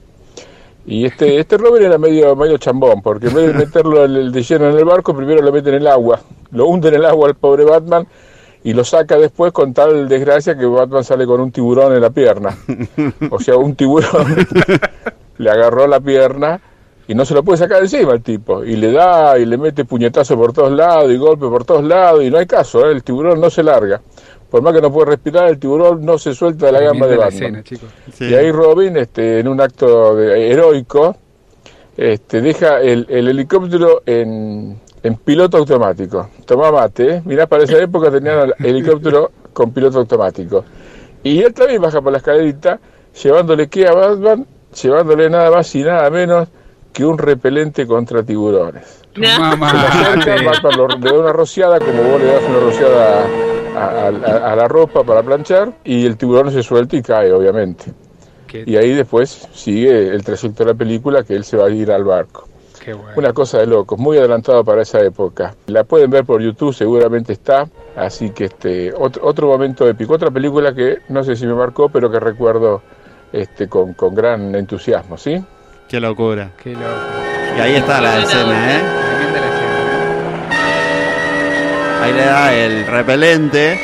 Y este, este Robin era medio, medio chambón, porque en vez de meterlo de lleno en el barco, primero lo mete en el agua, lo hunde en el agua al pobre Batman y lo saca después con tal desgracia que Batman sale con un tiburón en la pierna. O sea, un tiburón le agarró la pierna y no se lo puede sacar encima el tipo. Y le da y le mete puñetazo por todos lados y golpe por todos lados y no hay caso, ¿eh? el tiburón no se larga. Por más que no puede respirar, el tiburón no se suelta de la gamba de
la
Batman.
escena, chicos.
Sí.
Y ahí Robin, este, en un acto de- heroico, este, deja el, el helicóptero en, en piloto automático. Tomá mate, ¿eh? mirá, para esa época tenían el helicóptero con piloto automático. Y él también baja por la escalerita, llevándole que a Batman, llevándole nada más y nada menos que un repelente contra tiburones. Batman lo- le da una rociada, como vos le das una rociada a, a- a- a la ropa para planchar, y el tiburón se suelta y cae, obviamente. Y ahí después sigue el trayecto de la película, que él se va a ir al barco.
Qué bueno.
Una cosa de locos, muy adelantado para esa época. La pueden ver por YouTube, seguramente está. Así que este otro, otro momento épico. Otra película que no sé si me marcó, pero que recuerdo este, con, con gran entusiasmo, ¿sí?
Qué locura.
Qué loco.
Y ahí está la escena, ¿eh? Ahí le da el repelente.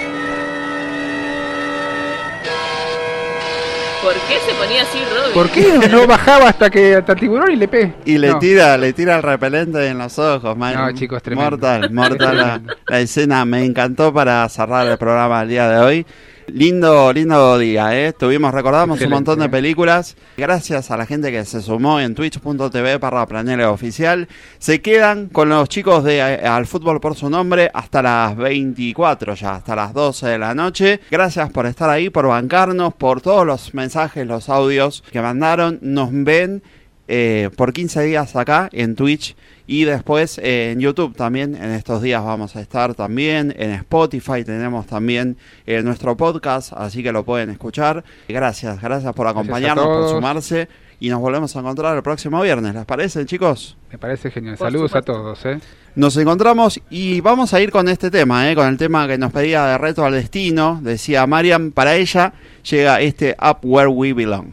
¿Por qué se ponía así Robin?
¿Por qué no bajaba hasta que hasta el tiburón y le pe?
Y le
No.
tira, le tira el repelente en los ojos, man.
No, chicos, tremendo.
Mortal, mortal la, la escena. Me encantó para cerrar el programa el día de hoy. Lindo, lindo día, ¿eh? Tuvimos, recordamos
Excelente,
un montón de
¿eh?
películas. Gracias a la gente que se sumó en twitch.tv para Oficial. Se quedan con los chicos de eh, Al Fútbol por su nombre hasta las 24 ya, hasta las 12 de la noche. Gracias por estar ahí, por bancarnos, por todos los mensajes, los audios que mandaron. Nos ven eh, por 15 días acá en Twitch y después eh, en YouTube también. En estos días vamos a estar también. En Spotify tenemos también eh, nuestro podcast, así que lo pueden escuchar. Gracias, gracias por acompañarnos, por sumarse y nos volvemos a encontrar el próximo viernes. ¿Les parece, chicos?
Me parece genial.
Por
Saludos
supuesto.
a todos, ¿eh?
Nos encontramos y vamos a ir con este tema, ¿eh? con el tema que nos pedía de reto al destino. Decía Mariam, para ella llega este Up Where We Belong.